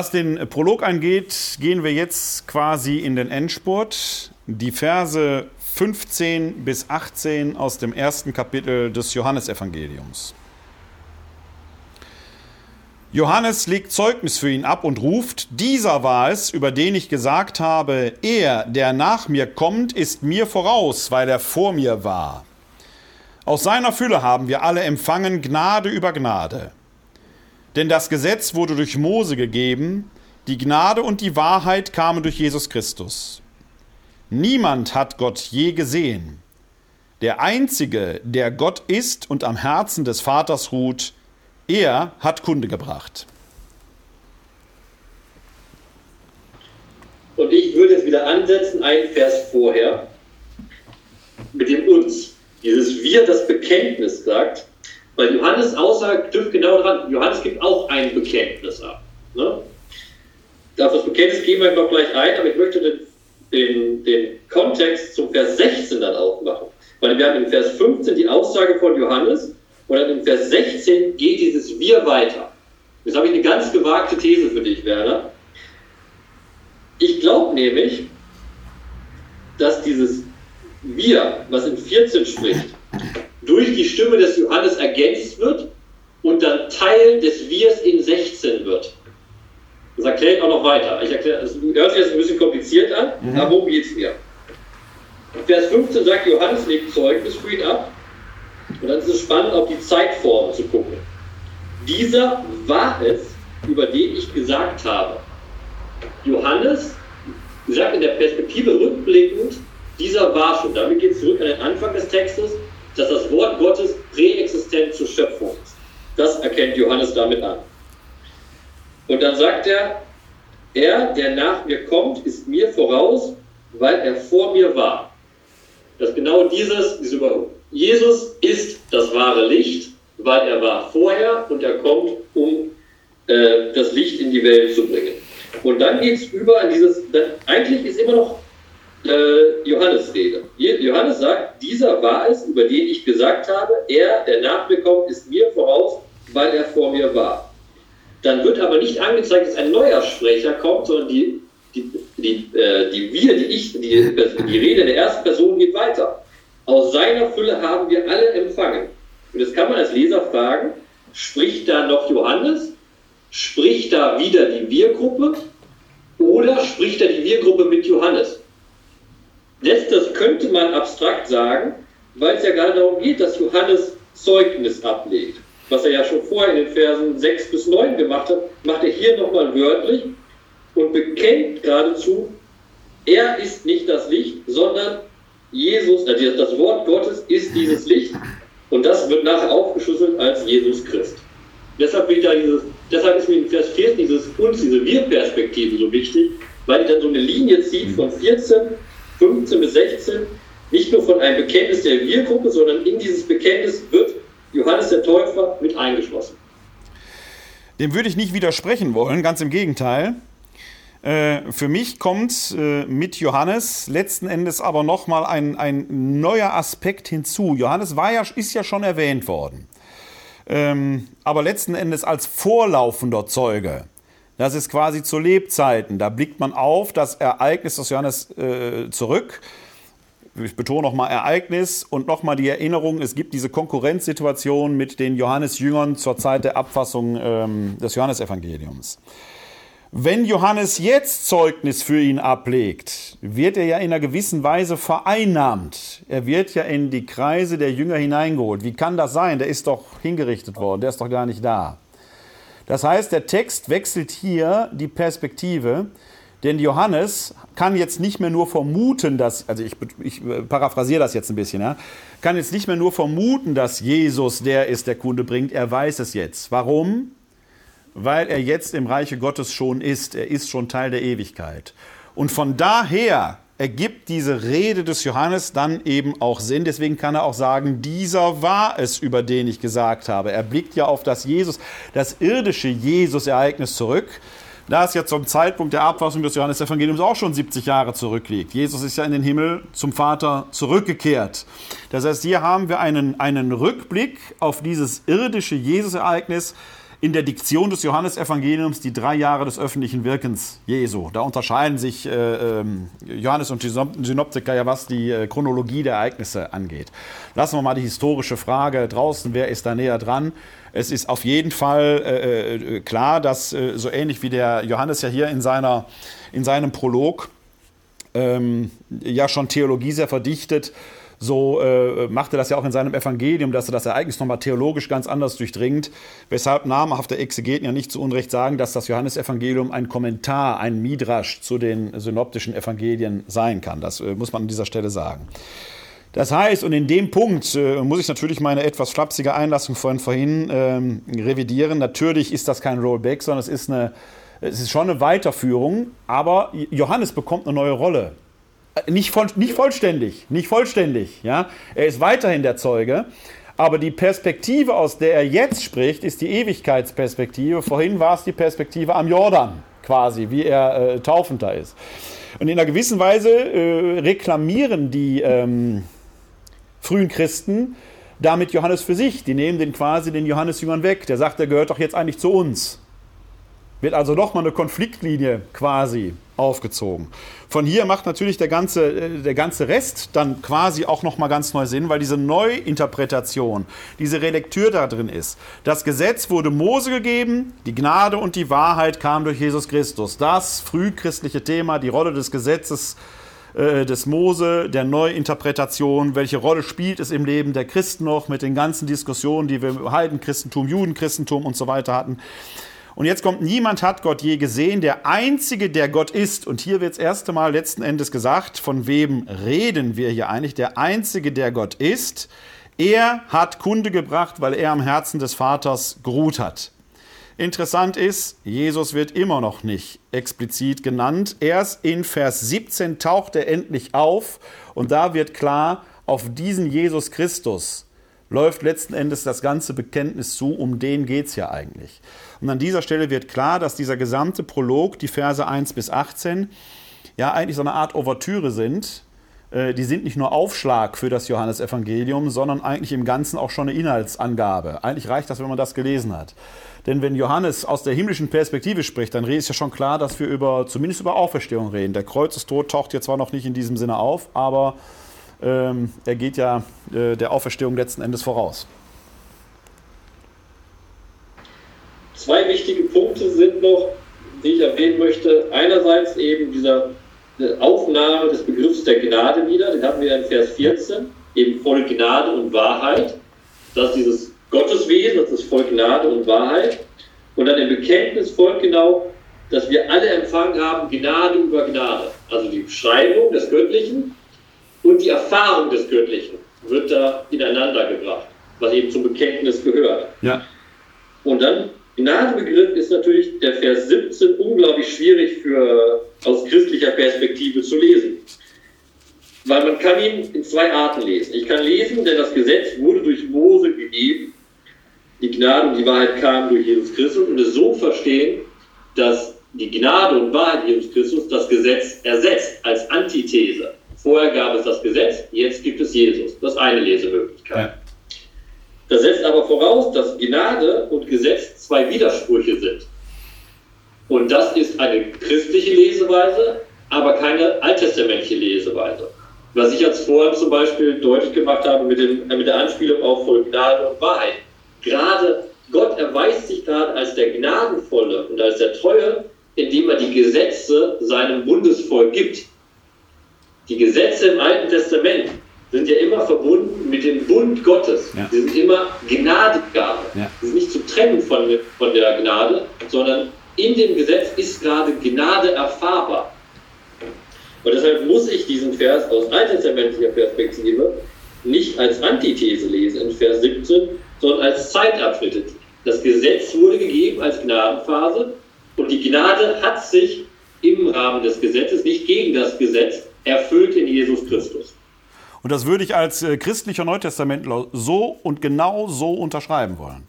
C: Was den Prolog angeht, gehen wir jetzt quasi in den Endspurt. Die Verse 15 bis 18 aus dem ersten Kapitel des Johannesevangeliums. Johannes legt Zeugnis für ihn ab und ruft, dieser war es, über den ich gesagt habe, er, der nach mir kommt, ist mir voraus, weil er vor mir war. Aus seiner Fülle haben wir alle empfangen Gnade über Gnade. Denn das Gesetz wurde durch Mose gegeben, die Gnade und die Wahrheit kamen durch Jesus Christus. Niemand hat Gott je gesehen. Der Einzige, der Gott ist und am Herzen des Vaters ruht, er hat Kunde gebracht.
D: Und ich würde es wieder ansetzen, einen Vers vorher, mit dem uns. Dieses Wir, das Bekenntnis sagt, weil Johannes Aussage trifft genau dran. Johannes gibt auch ein Bekenntnis ab. Ne? Auf das Bekenntnis gehen wir gleich ein, aber ich möchte den, den, den Kontext zum Vers 16 dann aufmachen. Weil wir haben in Vers 15 die Aussage von Johannes und dann in Vers 16 geht dieses Wir weiter. Jetzt habe ich eine ganz gewagte These für dich, Werner. Ich glaube nämlich, dass dieses Wir, was in 14 spricht, durch die Stimme des Johannes ergänzt wird und dann Teil des Wirs in 16 wird. Das erkläre ich auch noch weiter. Ich erkläre, es hört sich jetzt ein bisschen kompliziert an, mhm. aber worum geht es mir? Vers 15 sagt, Johannes legt Zeugnis für ihn ab und dann ist es spannend, auf die Zeitform zu gucken. Dieser war es, über den ich gesagt habe. Johannes sagt in der Perspektive rückblickend, dieser war schon. Damit geht es zurück an den Anfang des Textes, dass das Wort Gottes präexistent zur Schöpfung ist. Das erkennt Johannes damit an. Und dann sagt er, er, der nach mir kommt, ist mir voraus, weil er vor mir war. Das genau dieses, diese. Jesus ist das wahre Licht, weil er war vorher und er kommt, um äh, das Licht in die Welt zu bringen. Und dann geht es über an dieses, dann, eigentlich ist immer noch äh, Johannes Rede. Johannes sagt, dieser war es, über den ich gesagt habe, er, der nach mir kommt, ist mir voraus, weil er vor mir war. Dann wird aber nicht angezeigt, dass ein neuer Sprecher kommt, sondern die, die, die, äh, die wir, die ich, die, die Rede der ersten Person geht weiter. Aus seiner Fülle haben wir alle empfangen. Und jetzt kann man als Leser fragen, spricht da noch Johannes? Spricht da wieder die Wir-Gruppe? Oder spricht da die Wir-Gruppe mit Johannes? Letzteres könnte man abstrakt sagen, weil es ja gerade darum geht, dass Johannes Zeugnis ablegt. Was er ja schon vorher in den Versen 6 bis 9 gemacht hat, macht er hier nochmal wörtlich und bekennt geradezu, er ist nicht das Licht, sondern Jesus, äh, das Wort Gottes ist dieses Licht und das wird nachher aufgeschlüsselt als Jesus Christ. Deshalb, dieses, deshalb ist mir in Vers 14 dieses uns, diese Wir-Perspektive so wichtig, weil die dann so eine Linie zieht von 14, 15 bis 16, nicht nur von einem Bekenntnis der Wir-Gruppe, sondern in dieses Bekenntnis wird Johannes der Täufer mit eingeschlossen.
C: Dem würde ich nicht widersprechen wollen, ganz im Gegenteil. Äh, für mich kommt äh, mit Johannes letzten Endes aber nochmal ein, ein neuer Aspekt hinzu. Johannes war ja, ist ja schon erwähnt worden. Ähm, aber letzten Endes als vorlaufender Zeuge. Das ist quasi zu Lebzeiten. Da blickt man auf das Ereignis des Johannes äh, zurück. Ich betone nochmal Ereignis und nochmal die Erinnerung, es gibt diese Konkurrenzsituation mit den Johannes-Jüngern zur Zeit der Abfassung ähm, des Johannesevangeliums. Wenn Johannes jetzt Zeugnis für ihn ablegt, wird er ja in einer gewissen Weise vereinnahmt. Er wird ja in die Kreise der Jünger hineingeholt. Wie kann das sein? Der ist doch hingerichtet worden, der ist doch gar nicht da. Das heißt, der Text wechselt hier die Perspektive, denn Johannes kann jetzt nicht mehr nur vermuten, dass, also ich, ich paraphrasiere das jetzt ein bisschen, ja, kann jetzt nicht mehr nur vermuten, dass Jesus der ist, der Kunde bringt. Er weiß es jetzt. Warum? weil er jetzt im Reiche Gottes schon ist. Er ist schon Teil der Ewigkeit. Und von daher ergibt diese Rede des Johannes dann eben auch Sinn. Deswegen kann er auch sagen, dieser war es, über den ich gesagt habe. Er blickt ja auf das Jesus, das irdische Jesus-Ereignis zurück, da es ja zum Zeitpunkt der Abfassung des Johannesevangeliums auch schon 70 Jahre zurückliegt. Jesus ist ja in den Himmel zum Vater zurückgekehrt. Das heißt, hier haben wir einen, einen Rückblick auf dieses irdische Jesus-Ereignis, in der Diktion des Johannesevangeliums die drei Jahre des öffentlichen Wirkens Jesu. Da unterscheiden sich äh, ähm, Johannes und die Synoptiker ja, was die äh, Chronologie der Ereignisse angeht. Lassen wir mal die historische Frage draußen, wer ist da näher dran? Es ist auf jeden Fall äh, äh klar, dass äh, so ähnlich wie der Johannes ja hier in, seiner, in seinem Prolog ähm, ja schon Theologie sehr verdichtet, so äh, macht er das ja auch in seinem Evangelium, dass er das Ereignis nochmal theologisch ganz anders durchdringt, weshalb namhafte Exegeten ja nicht zu Unrecht sagen, dass das Johannesevangelium ein Kommentar, ein Midrasch zu den synoptischen Evangelien sein kann. Das äh, muss man an dieser Stelle sagen. Das heißt, und in dem Punkt äh, muss ich natürlich meine etwas flapsige Einlassung von vorhin ähm, revidieren. Natürlich ist das kein Rollback, sondern es ist, eine, es ist schon eine Weiterführung, aber Johannes bekommt eine neue Rolle. Nicht, voll, nicht vollständig, nicht vollständig. Ja? Er ist weiterhin der Zeuge, aber die Perspektive, aus der er jetzt spricht, ist die Ewigkeitsperspektive. Vorhin war es die Perspektive am Jordan, quasi, wie er äh, taufender ist. Und in einer gewissen Weise äh, reklamieren die ähm, frühen Christen damit Johannes für sich. Die nehmen den quasi den Johannesjüngern weg. Der sagt, der gehört doch jetzt eigentlich zu uns. Wird also doch mal eine Konfliktlinie quasi aufgezogen. Von hier macht natürlich der ganze, äh, der ganze Rest dann quasi auch nochmal ganz neu Sinn, weil diese Neuinterpretation, diese Relektür da drin ist. Das Gesetz wurde Mose gegeben, die Gnade und die Wahrheit kam durch Jesus Christus. Das frühchristliche Thema, die Rolle des Gesetzes äh, des Mose, der Neuinterpretation, welche Rolle spielt es im Leben der Christen noch mit den ganzen Diskussionen, die wir im Heidenchristentum, Judenchristentum und so weiter hatten. Und jetzt kommt, niemand hat Gott je gesehen, der Einzige, der Gott ist. Und hier wird das erste Mal letzten Endes gesagt, von wem reden wir hier eigentlich? Der Einzige, der Gott ist. Er hat Kunde gebracht, weil er am Herzen des Vaters geruht hat. Interessant ist, Jesus wird immer noch nicht explizit genannt. Erst in Vers 17 taucht er endlich auf und da wird klar, auf diesen Jesus Christus läuft letzten Endes das ganze Bekenntnis zu, um den geht es ja eigentlich. Und an dieser Stelle wird klar, dass dieser gesamte Prolog, die Verse 1 bis 18, ja eigentlich so eine Art Ouvertüre sind. Äh, die sind nicht nur Aufschlag für das Johannesevangelium, sondern eigentlich im Ganzen auch schon eine Inhaltsangabe. Eigentlich reicht das, wenn man das gelesen hat. Denn wenn Johannes aus der himmlischen Perspektive spricht, dann ist ja schon klar, dass wir über, zumindest über Auferstehung reden. Der Kreuzestod taucht hier zwar noch nicht in diesem Sinne auf, aber ähm, er geht ja äh, der Auferstehung letzten Endes voraus.
D: Zwei wichtige Punkte sind noch, die ich erwähnen möchte. Einerseits eben diese Aufnahme des Begriffs der Gnade wieder, den hatten wir in Vers 14, eben voll Gnade und Wahrheit. Das ist dieses Gotteswesen, das ist voll Gnade und Wahrheit. Und dann im Bekenntnis folgt genau, dass wir alle empfangen haben Gnade über Gnade. Also die Beschreibung des Göttlichen und die Erfahrung des Göttlichen wird da ineinander gebracht, was eben zum Bekenntnis gehört.
C: Ja.
D: Und dann Gnadebegriff ist natürlich der Vers 17 unglaublich schwierig für, aus christlicher Perspektive zu lesen. Weil man kann ihn in zwei Arten lesen. Ich kann lesen, denn das Gesetz wurde durch Mose gegeben. Die Gnade und die Wahrheit kamen durch Jesus Christus und es so verstehen, dass die Gnade und Wahrheit Jesus Christus das Gesetz ersetzt als Antithese. Vorher gab es das Gesetz, jetzt gibt es Jesus. Das ist eine Lesemöglichkeit. Ja. Das setzt aber voraus, dass Gnade und Gesetz zwei Widersprüche sind. Und das ist eine christliche Leseweise, aber keine alttestamentliche Leseweise. Was ich jetzt vorhin zum Beispiel deutlich gemacht habe mit, dem, mit der Anspielung auf voll Gnade und Wahrheit. Gerade Gott erweist sich gerade als der Gnadenvolle und als der Treue, indem er die Gesetze seinem Bundesvolk gibt. Die Gesetze im Alten Testament sind ja immer verbunden mit dem Bund Gottes. Ja. Sie sind immer Gnadegabe. Ja. Sie sind nicht zu trennen von, von der Gnade, sondern in dem Gesetz ist gerade Gnade erfahrbar. Und deshalb muss ich diesen Vers aus alttestamentlicher Perspektive nicht als Antithese lesen in Vers 17, sondern als Zeitabschnitte. Das Gesetz wurde gegeben als Gnadenphase und die Gnade hat sich im Rahmen des Gesetzes, nicht gegen das Gesetz, erfüllt in Jesus Christus.
C: Und das würde ich als äh, christlicher Neutestamentler so und genau so unterschreiben wollen.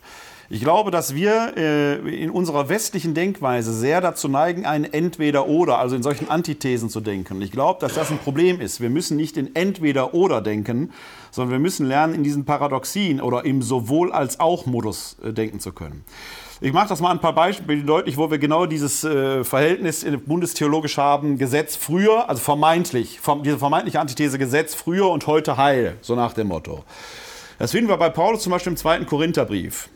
C: Ich glaube, dass wir äh, in unserer westlichen Denkweise sehr dazu neigen, ein Entweder-Oder, also in solchen Antithesen zu denken. Ich glaube, dass das ein Problem ist. Wir müssen nicht in Entweder-Oder denken, sondern wir müssen lernen, in diesen Paradoxien oder im Sowohl als auch Modus äh, denken zu können. Ich mache das mal ein paar Beispiele deutlich, wo wir genau dieses äh, Verhältnis bundestheologisch haben, Gesetz früher, also vermeintlich, vom, diese vermeintliche Antithese Gesetz früher und heute heil, so nach dem Motto. Das finden wir bei Paulus zum Beispiel im zweiten Korintherbrief.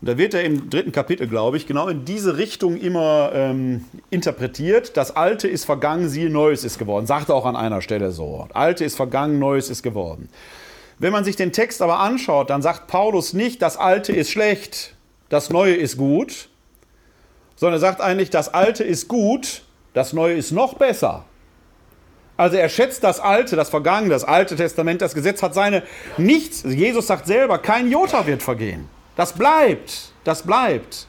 C: Und da wird er im dritten Kapitel, glaube ich, genau in diese Richtung immer ähm, interpretiert. Das Alte ist vergangen, siehe, Neues ist geworden. Sagt er auch an einer Stelle so. Alte ist vergangen, Neues ist geworden. Wenn man sich den Text aber anschaut, dann sagt Paulus nicht, das Alte ist schlecht, das Neue ist gut, sondern er sagt eigentlich, das Alte ist gut, das Neue ist noch besser. Also er schätzt das Alte, das Vergangene, das Alte Testament, das Gesetz hat seine nichts. Jesus sagt selber, kein Jota wird vergehen. Das bleibt, das bleibt.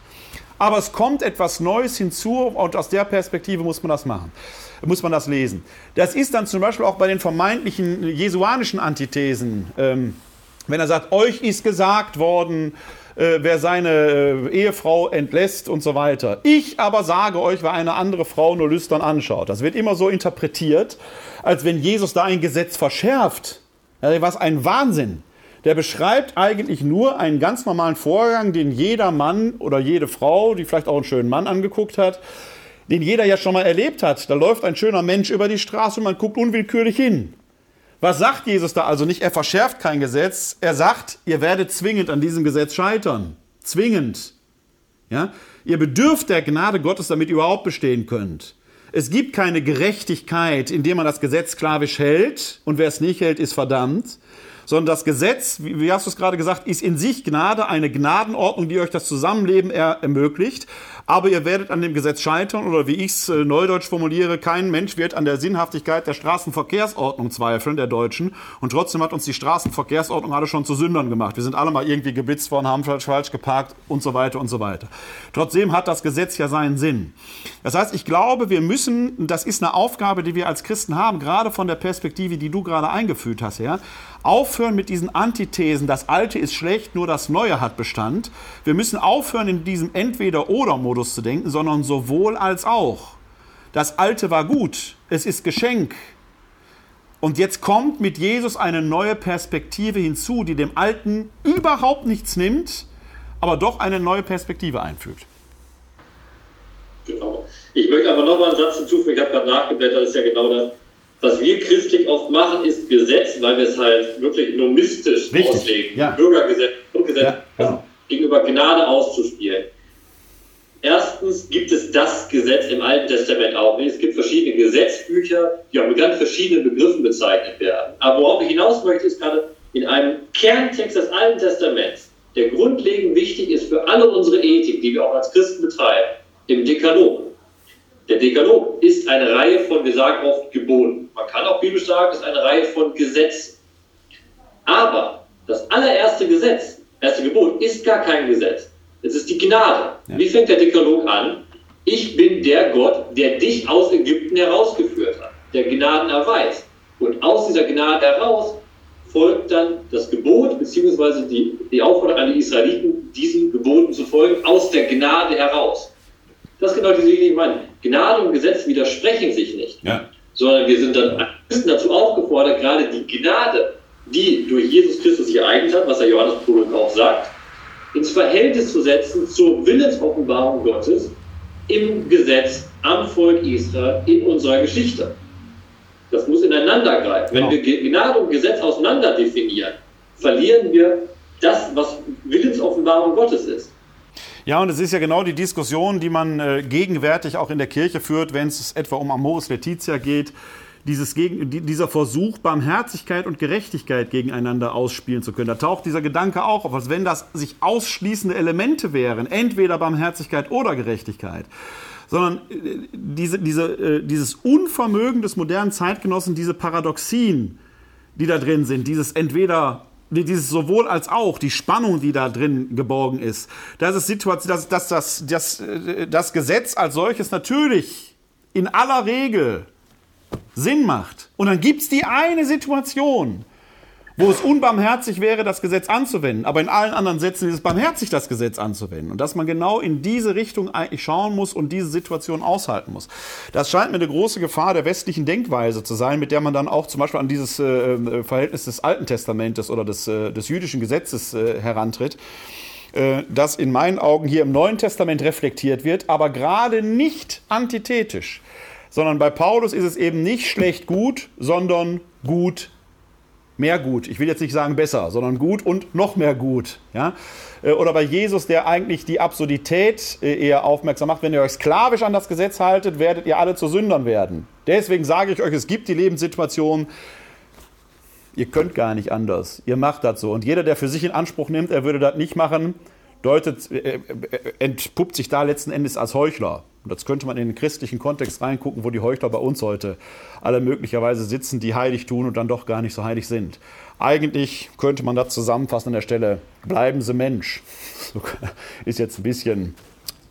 C: Aber es kommt etwas Neues hinzu und aus der Perspektive muss man das machen, muss man das lesen. Das ist dann zum Beispiel auch bei den vermeintlichen jesuanischen Antithesen, ähm, wenn er sagt, euch ist gesagt worden, äh, wer seine äh, Ehefrau entlässt und so weiter. Ich aber sage euch, wer eine andere Frau nur lüstern anschaut. Das wird immer so interpretiert, als wenn Jesus da ein Gesetz verschärft. Ja, was ein Wahnsinn der beschreibt eigentlich nur einen ganz normalen Vorgang, den jeder Mann oder jede Frau, die vielleicht auch einen schönen Mann angeguckt hat, den jeder ja schon mal erlebt hat. Da läuft ein schöner Mensch über die Straße und man guckt unwillkürlich hin. Was sagt Jesus da also nicht? Er verschärft kein Gesetz. Er sagt, ihr werdet zwingend an diesem Gesetz scheitern. Zwingend. Ja? Ihr bedürft der Gnade Gottes, damit ihr überhaupt bestehen könnt. Es gibt keine Gerechtigkeit, indem man das Gesetz sklavisch hält und wer es nicht hält, ist verdammt, sondern das Gesetz, wie, hast du es gerade gesagt, ist in sich Gnade, eine Gnadenordnung, die euch das Zusammenleben er ermöglicht. Aber ihr werdet an dem Gesetz scheitern oder wie ich es äh, neudeutsch formuliere, kein Mensch wird an der Sinnhaftigkeit der Straßenverkehrsordnung zweifeln, der Deutschen. Und trotzdem hat uns die Straßenverkehrsordnung alle schon zu Sündern gemacht. Wir sind alle mal irgendwie geblitzt worden, haben falsch, falsch geparkt und so weiter und so weiter. Trotzdem hat das Gesetz ja seinen Sinn. Das heißt, ich glaube, wir müssen, das ist eine Aufgabe, die wir als Christen haben, gerade von der Perspektive, die du gerade eingeführt hast, ja, aufhören mit diesen Antithesen, das Alte ist schlecht, nur das Neue hat Bestand. Wir müssen aufhören, in diesem Entweder-Oder-Modus zu denken, sondern sowohl als auch. Das Alte war gut, es ist Geschenk. Und jetzt kommt mit Jesus eine neue Perspektive hinzu, die dem Alten überhaupt nichts nimmt, aber doch eine neue Perspektive einfügt.
D: Genau. Ich möchte aber noch mal einen Satz hinzufügen. Ich habe gerade nachgeblättert, das ist ja genau das was wir christlich oft machen, ist Gesetz, weil wir es halt wirklich nomistisch Richtig. auslegen. Ja. Bürgergesetz, Grundgesetz ja, genau. gegenüber Gnade auszuspielen. Erstens gibt es das Gesetz im Alten Testament auch nicht. Es gibt verschiedene Gesetzbücher, die auch mit ganz verschiedenen Begriffen bezeichnet werden. Aber worauf ich hinaus möchte, ist gerade in einem Kerntext des Alten Testaments, der grundlegend wichtig ist für alle unsere Ethik, die wir auch als Christen betreiben, im Dekalog. Der Dekalog ist eine Reihe von, wir sagen oft, Geboten. Man kann auch biblisch sagen, es ist eine Reihe von Gesetzen. Aber das allererste Gesetz, erste Gebot, ist gar kein Gesetz. Es ist die Gnade. Ja. Wie fängt der Dekalog an? Ich bin der Gott, der dich aus Ägypten herausgeführt hat, der Gnaden erweist. Und aus dieser Gnade heraus folgt dann das Gebot, beziehungsweise die, die Aufforderung an die Israeliten, diesen Geboten zu folgen, aus der Gnade heraus. Das ist genau diese Idee, ich meine. Gnade und Gesetz widersprechen sich nicht, ja. sondern wir sind dann Christen dazu aufgefordert, gerade die Gnade, die durch Jesus Christus sich ereignet hat, was der Johannes Prolog auch sagt, ins Verhältnis zu setzen zur Willensoffenbarung Gottes im Gesetz am Volk Israel in unserer Geschichte. Das muss ineinander greifen. Wenn genau. wir Gnade und Gesetz auseinander definieren, verlieren wir das, was Willensoffenbarung Gottes ist.
C: Ja, und es ist ja genau die Diskussion, die man äh, gegenwärtig auch in der Kirche führt, wenn es etwa um Amoris Laetitia geht. Dieses gegen, dieser Versuch, Barmherzigkeit und Gerechtigkeit gegeneinander ausspielen zu können. Da taucht dieser Gedanke auch auf, als wenn das sich ausschließende Elemente wären, entweder Barmherzigkeit oder Gerechtigkeit sondern äh, diese, diese, äh, dieses Unvermögen des modernen Zeitgenossen, diese Paradoxien, die da drin sind, dieses entweder dieses sowohl als auch, die Spannung, die da drin geborgen ist, dass es Situation, dass, dass, dass, dass das Gesetz als solches natürlich in aller Regel Sinn macht. Und dann gibt es die eine Situation, wo es unbarmherzig wäre, das Gesetz anzuwenden. Aber in allen anderen Sätzen ist es barmherzig, das Gesetz anzuwenden. Und dass man genau in diese Richtung eigentlich schauen muss und diese Situation aushalten muss. Das scheint mir eine große Gefahr der westlichen Denkweise zu sein, mit der man dann auch zum Beispiel an dieses äh, Verhältnis des Alten Testamentes oder des, äh, des jüdischen Gesetzes äh, herantritt. äh, das in meinen Augen hier im Neuen Testament reflektiert wird, aber gerade nicht antithetisch, sondern bei Paulus ist es eben nicht schlecht gut, sondern gut mehr gut. Ich will jetzt nicht sagen besser, sondern gut und noch mehr gut. Ja? Äh, oder bei Jesus, der eigentlich die Absurdität äh, eher aufmerksam macht. Wenn ihr euch sklavisch an das Gesetz haltet, werdet ihr alle zu Sündern werden. Deswegen sage ich euch, es gibt die Lebenssituation, ihr könnt gar nicht anders. Ihr macht das so. Und jeder, der für sich in Anspruch nimmt, er würde das nicht machen, deutet, äh, entpuppt sich da letzten Endes als Heuchler. Und das könnte man in den christlichen Kontext reingucken, wo die Heuchler bei uns heute alle möglicherweise sitzen, die heilig tun und dann doch gar nicht so heilig sind. Eigentlich könnte man das zusammenfassen an der Stelle, bleiben Sie Mensch. [laughs] Ist jetzt ein bisschen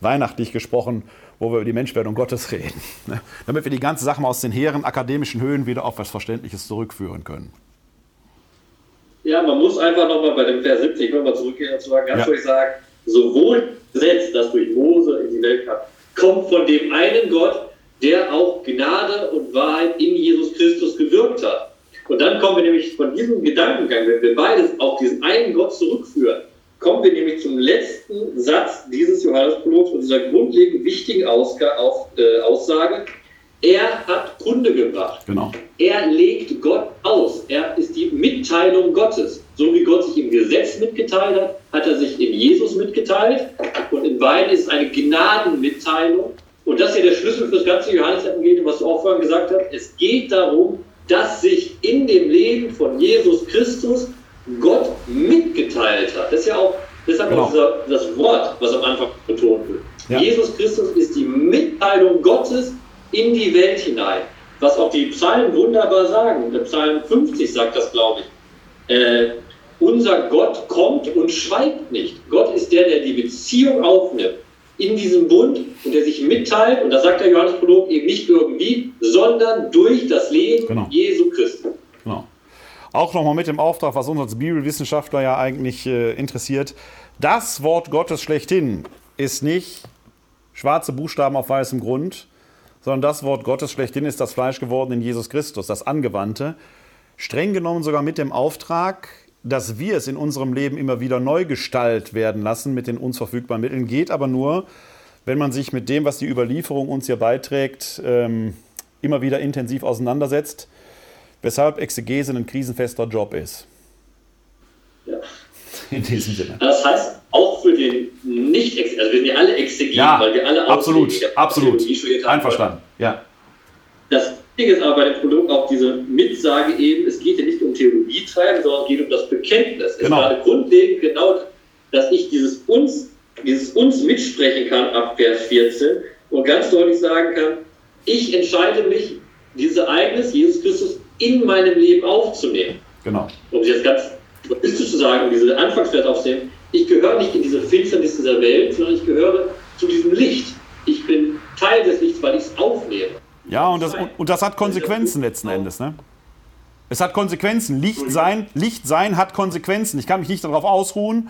C: weihnachtlich gesprochen, wo wir über die Menschwerdung Gottes reden. Ne? Damit wir die ganze Sache mal aus den hehren akademischen Höhen wieder auf was Verständliches zurückführen können.
D: Ja, man muss einfach nochmal bei dem Vers 70 nochmal zurückgehen und zwar ganz ja. deutlich sagen, sowohl Gesetz, das durch Mose in die Welt kam, kommt von dem einen Gott, der auch Gnade und Wahrheit in Jesus Christus gewirkt hat. Und dann kommen wir nämlich von diesem Gedankengang, wenn wir beides auf diesen einen Gott zurückführen, kommen wir nämlich zum letzten Satz dieses Johannesprologs und dieser grundlegend wichtigen äh, Aussage. Er hat Kunde gebracht.
C: Genau.
D: Er legt Gott aus. Er ist die Mitteilung Gottes. So wie Gott sich im Gesetz mitgeteilt hat, hat er sich in Jesus mitgeteilt. Und in beiden ist es eine Gnadenmitteilung. Und das ist ja der Schlüssel für das ganze Johannesevangelium, was du auch vorhin gesagt hast. Es geht darum, dass sich in dem Leben von Jesus Christus Gott mitgeteilt hat. Das ist ja auch deshalb genau. auch dieser, das Wort, was am Anfang betont wird. Ja. Jesus Christus ist die Mitteilung Gottes in die Welt hinein. Was auch die Psalmen wunderbar sagen. Der Psalm 50 sagt das, glaube ich. Äh, unser Gott kommt und schweigt nicht. Gott ist der, der die Beziehung aufnimmt in diesem Bund und der sich mitteilt, und das sagt der Johannesprolog eben nicht irgendwie, sondern durch das Leben genau. Jesu Christi.
C: Genau. Auch nochmal mit dem Auftrag, was uns als Bibelwissenschaftler ja eigentlich äh, interessiert. Das Wort Gottes schlechthin ist nicht schwarze Buchstaben auf weißem Grund, sondern das Wort Gottes schlechthin ist das Fleisch geworden in Jesus Christus, das Angewandte. Streng genommen sogar mit dem Auftrag, dass wir es in unserem Leben immer wieder neu gestaltet werden lassen mit den uns verfügbaren Mitteln, geht aber nur, wenn man sich mit dem, was die Überlieferung uns hier beiträgt, ähm, immer wieder intensiv auseinandersetzt, weshalb Exegese ein krisenfester Job ist.
D: Ja. In diesem Sinne. Das heißt, auch für den nicht also wir sind ja alle Exegeten, ja, weil wir alle
C: absolut, absolut, einverstanden, ja.
D: Das Ding ist aber bei dem Produkt auch diese Mitsage eben, es geht ja nicht um Theologie treiben, sondern es geht um das Bekenntnis. Es genau. ist gerade grundlegend genau, dass ich dieses uns, dieses uns mitsprechen kann ab Vers 14 und ganz deutlich sagen kann, ich entscheide mich, dieses Ereignis, Jesus Christus, in meinem Leben aufzunehmen.
C: Genau.
D: Um es jetzt ganz egoistisch zu sagen, diese Anfangsvers aufzunehmen, ich gehöre nicht in diese Finsternis dieser Welt, sondern ich gehöre zu diesem Licht. Ich bin Teil des Lichts, weil ich es aufnehme.
C: Ja, und das, und das hat Konsequenzen letzten Endes. Ne? Es hat Konsequenzen. Licht sein, Licht sein hat Konsequenzen. Ich kann mich nicht darauf ausruhen,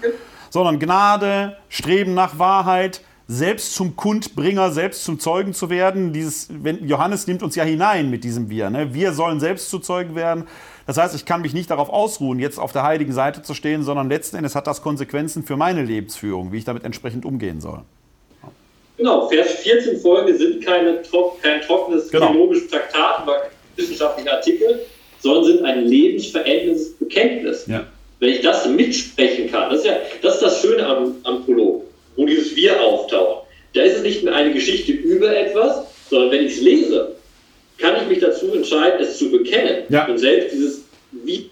C: sondern Gnade, Streben nach Wahrheit, selbst zum Kundbringer, selbst zum Zeugen zu werden. Dieses, wenn, Johannes nimmt uns ja hinein mit diesem Wir. Ne? Wir sollen selbst zu Zeugen werden. Das heißt, ich kann mich nicht darauf ausruhen, jetzt auf der heiligen Seite zu stehen, sondern letzten Endes hat das Konsequenzen für meine Lebensführung, wie ich damit entsprechend umgehen soll.
D: Genau, Vers 14 Folge sind keine, kein trockenes genau. theologisches Traktat oder wissenschaftlicher Artikel, sondern sind ein lebensveränderndes Bekenntnis. Ja. Wenn ich das mitsprechen kann, das ist ja das, ist das Schöne am, am Prolog, wo dieses Wir auftaucht. Da ist es nicht mehr eine Geschichte über etwas, sondern wenn ich es lese, kann ich mich dazu entscheiden, es zu bekennen ja. und selbst dieses Wie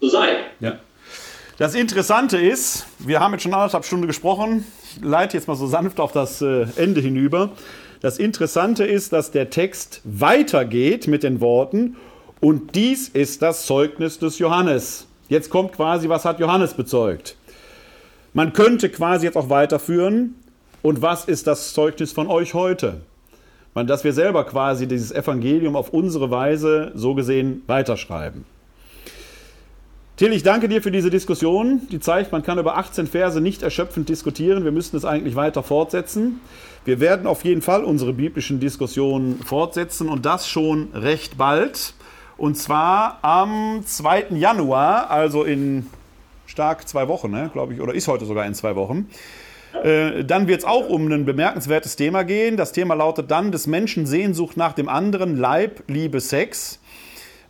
D: zu sein.
C: Ja. Das Interessante ist, wir haben jetzt schon anderthalb Stunden gesprochen leite jetzt mal so sanft auf das äh, Ende hinüber. Das Interessante ist, dass der Text weitergeht mit den Worten, und dies ist das Zeugnis des Johannes. Jetzt kommt quasi, was hat Johannes bezeugt? Man könnte quasi jetzt auch weiterführen, und was ist das Zeugnis von euch heute? Dass wir selber quasi dieses Evangelium auf unsere Weise so gesehen weiterschreiben. Till, ich danke dir für diese Diskussion. Die zeigt, man kann über 18 Verse nicht erschöpfend diskutieren. Wir müssen es eigentlich weiter fortsetzen. Wir werden auf jeden Fall unsere biblischen Diskussionen fortsetzen und das schon recht bald. Und zwar am 2. Januar, also in stark zwei Wochen, ne, glaube ich, oder ist heute sogar in zwei Wochen. Äh, dann wird es auch um ein bemerkenswertes Thema gehen. Das Thema lautet dann des Menschen Sehnsucht nach dem anderen, Leib, Liebe, Sex.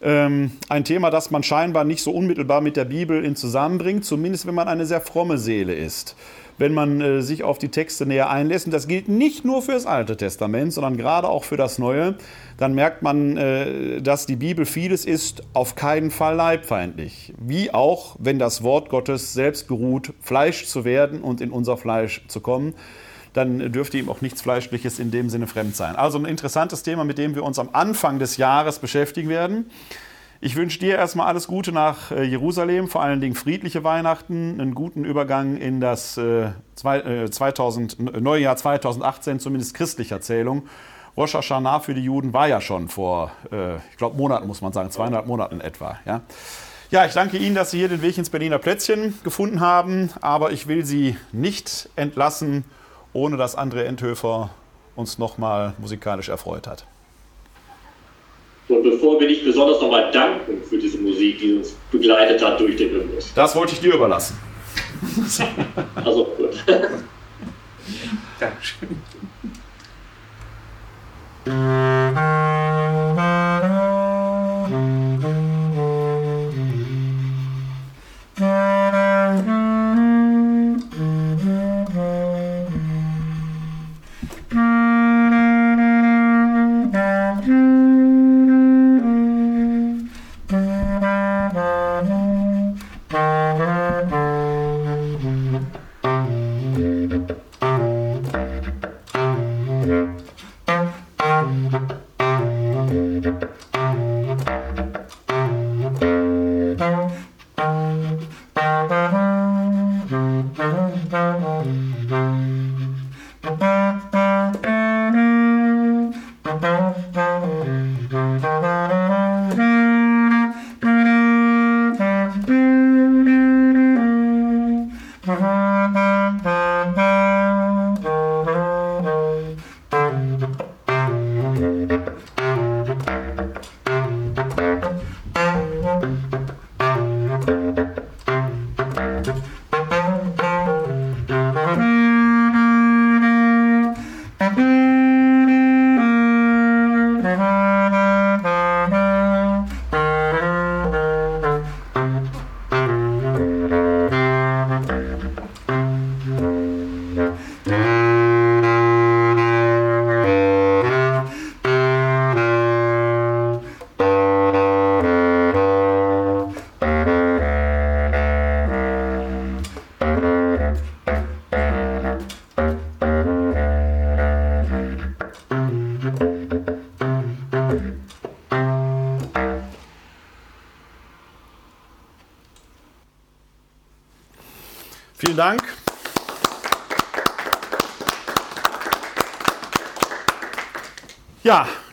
C: Ähm, ein Thema, das man scheinbar nicht so unmittelbar mit der Bibel in zusammenbringt, zumindest wenn man eine sehr fromme Seele ist wenn man äh, sich auf die Texte näher einlässt, und das gilt nicht nur für das Alte Testament, sondern gerade auch für das Neue, dann merkt man, äh, dass die Bibel vieles ist, auf keinen Fall leibfeindlich. Wie auch, wenn das Wort Gottes selbst geruht, Fleisch zu werden und in unser Fleisch zu kommen dann dürfte ihm auch nichts Fleischliches in dem Sinne fremd sein. Also ein interessantes Thema, mit dem wir uns am Anfang des Jahres beschäftigen werden. Ich wünsche dir erstmal alles Gute nach äh, Jerusalem, vor allen Dingen friedliche Weihnachten, einen guten Übergang in das äh, 2000, äh, Neujahr 2018, zumindest christlicher Zählung. Rosh Hashanah für die Juden war ja schon vor, äh, ich glaube, Monaten, muss man sagen, zweieinhalb Monaten etwa. Ja? ja, ich danke Ihnen, dass Sie hier den Weg ins Berliner Plätzchen gefunden haben, aber ich will Sie nicht entlassen, ohne dass André Endhöfer uns nochmal musikalisch erfreut hat.
D: Und bevor wir dich besonders nochmal danken für diese Musik, die uns begleitet hat durch den Hymnus.
C: Das wollte ich dir überlassen. [laughs]
D: also gut. [laughs]
C: Dankeschön. [laughs]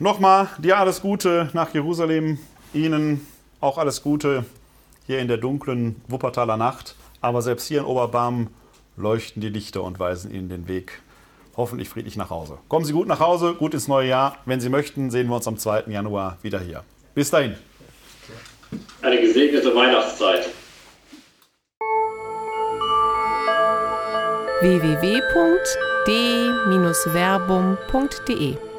C: nochmal dir alles Gute nach Jerusalem. Ihnen auch alles Gute hier in der dunklen Wuppertaler Nacht. Aber selbst hier in Oberbarm leuchten die Lichter und weisen Ihnen den Weg hoffentlich friedlich nach Hause. Kommen Sie gut nach Hause, gut ins neue Jahr. Wenn Sie möchten, sehen wir uns am 2. Januar wieder hier. Bis dahin.
D: Eine gesegnete Weihnachtszeit.
A: www.d-verbum.de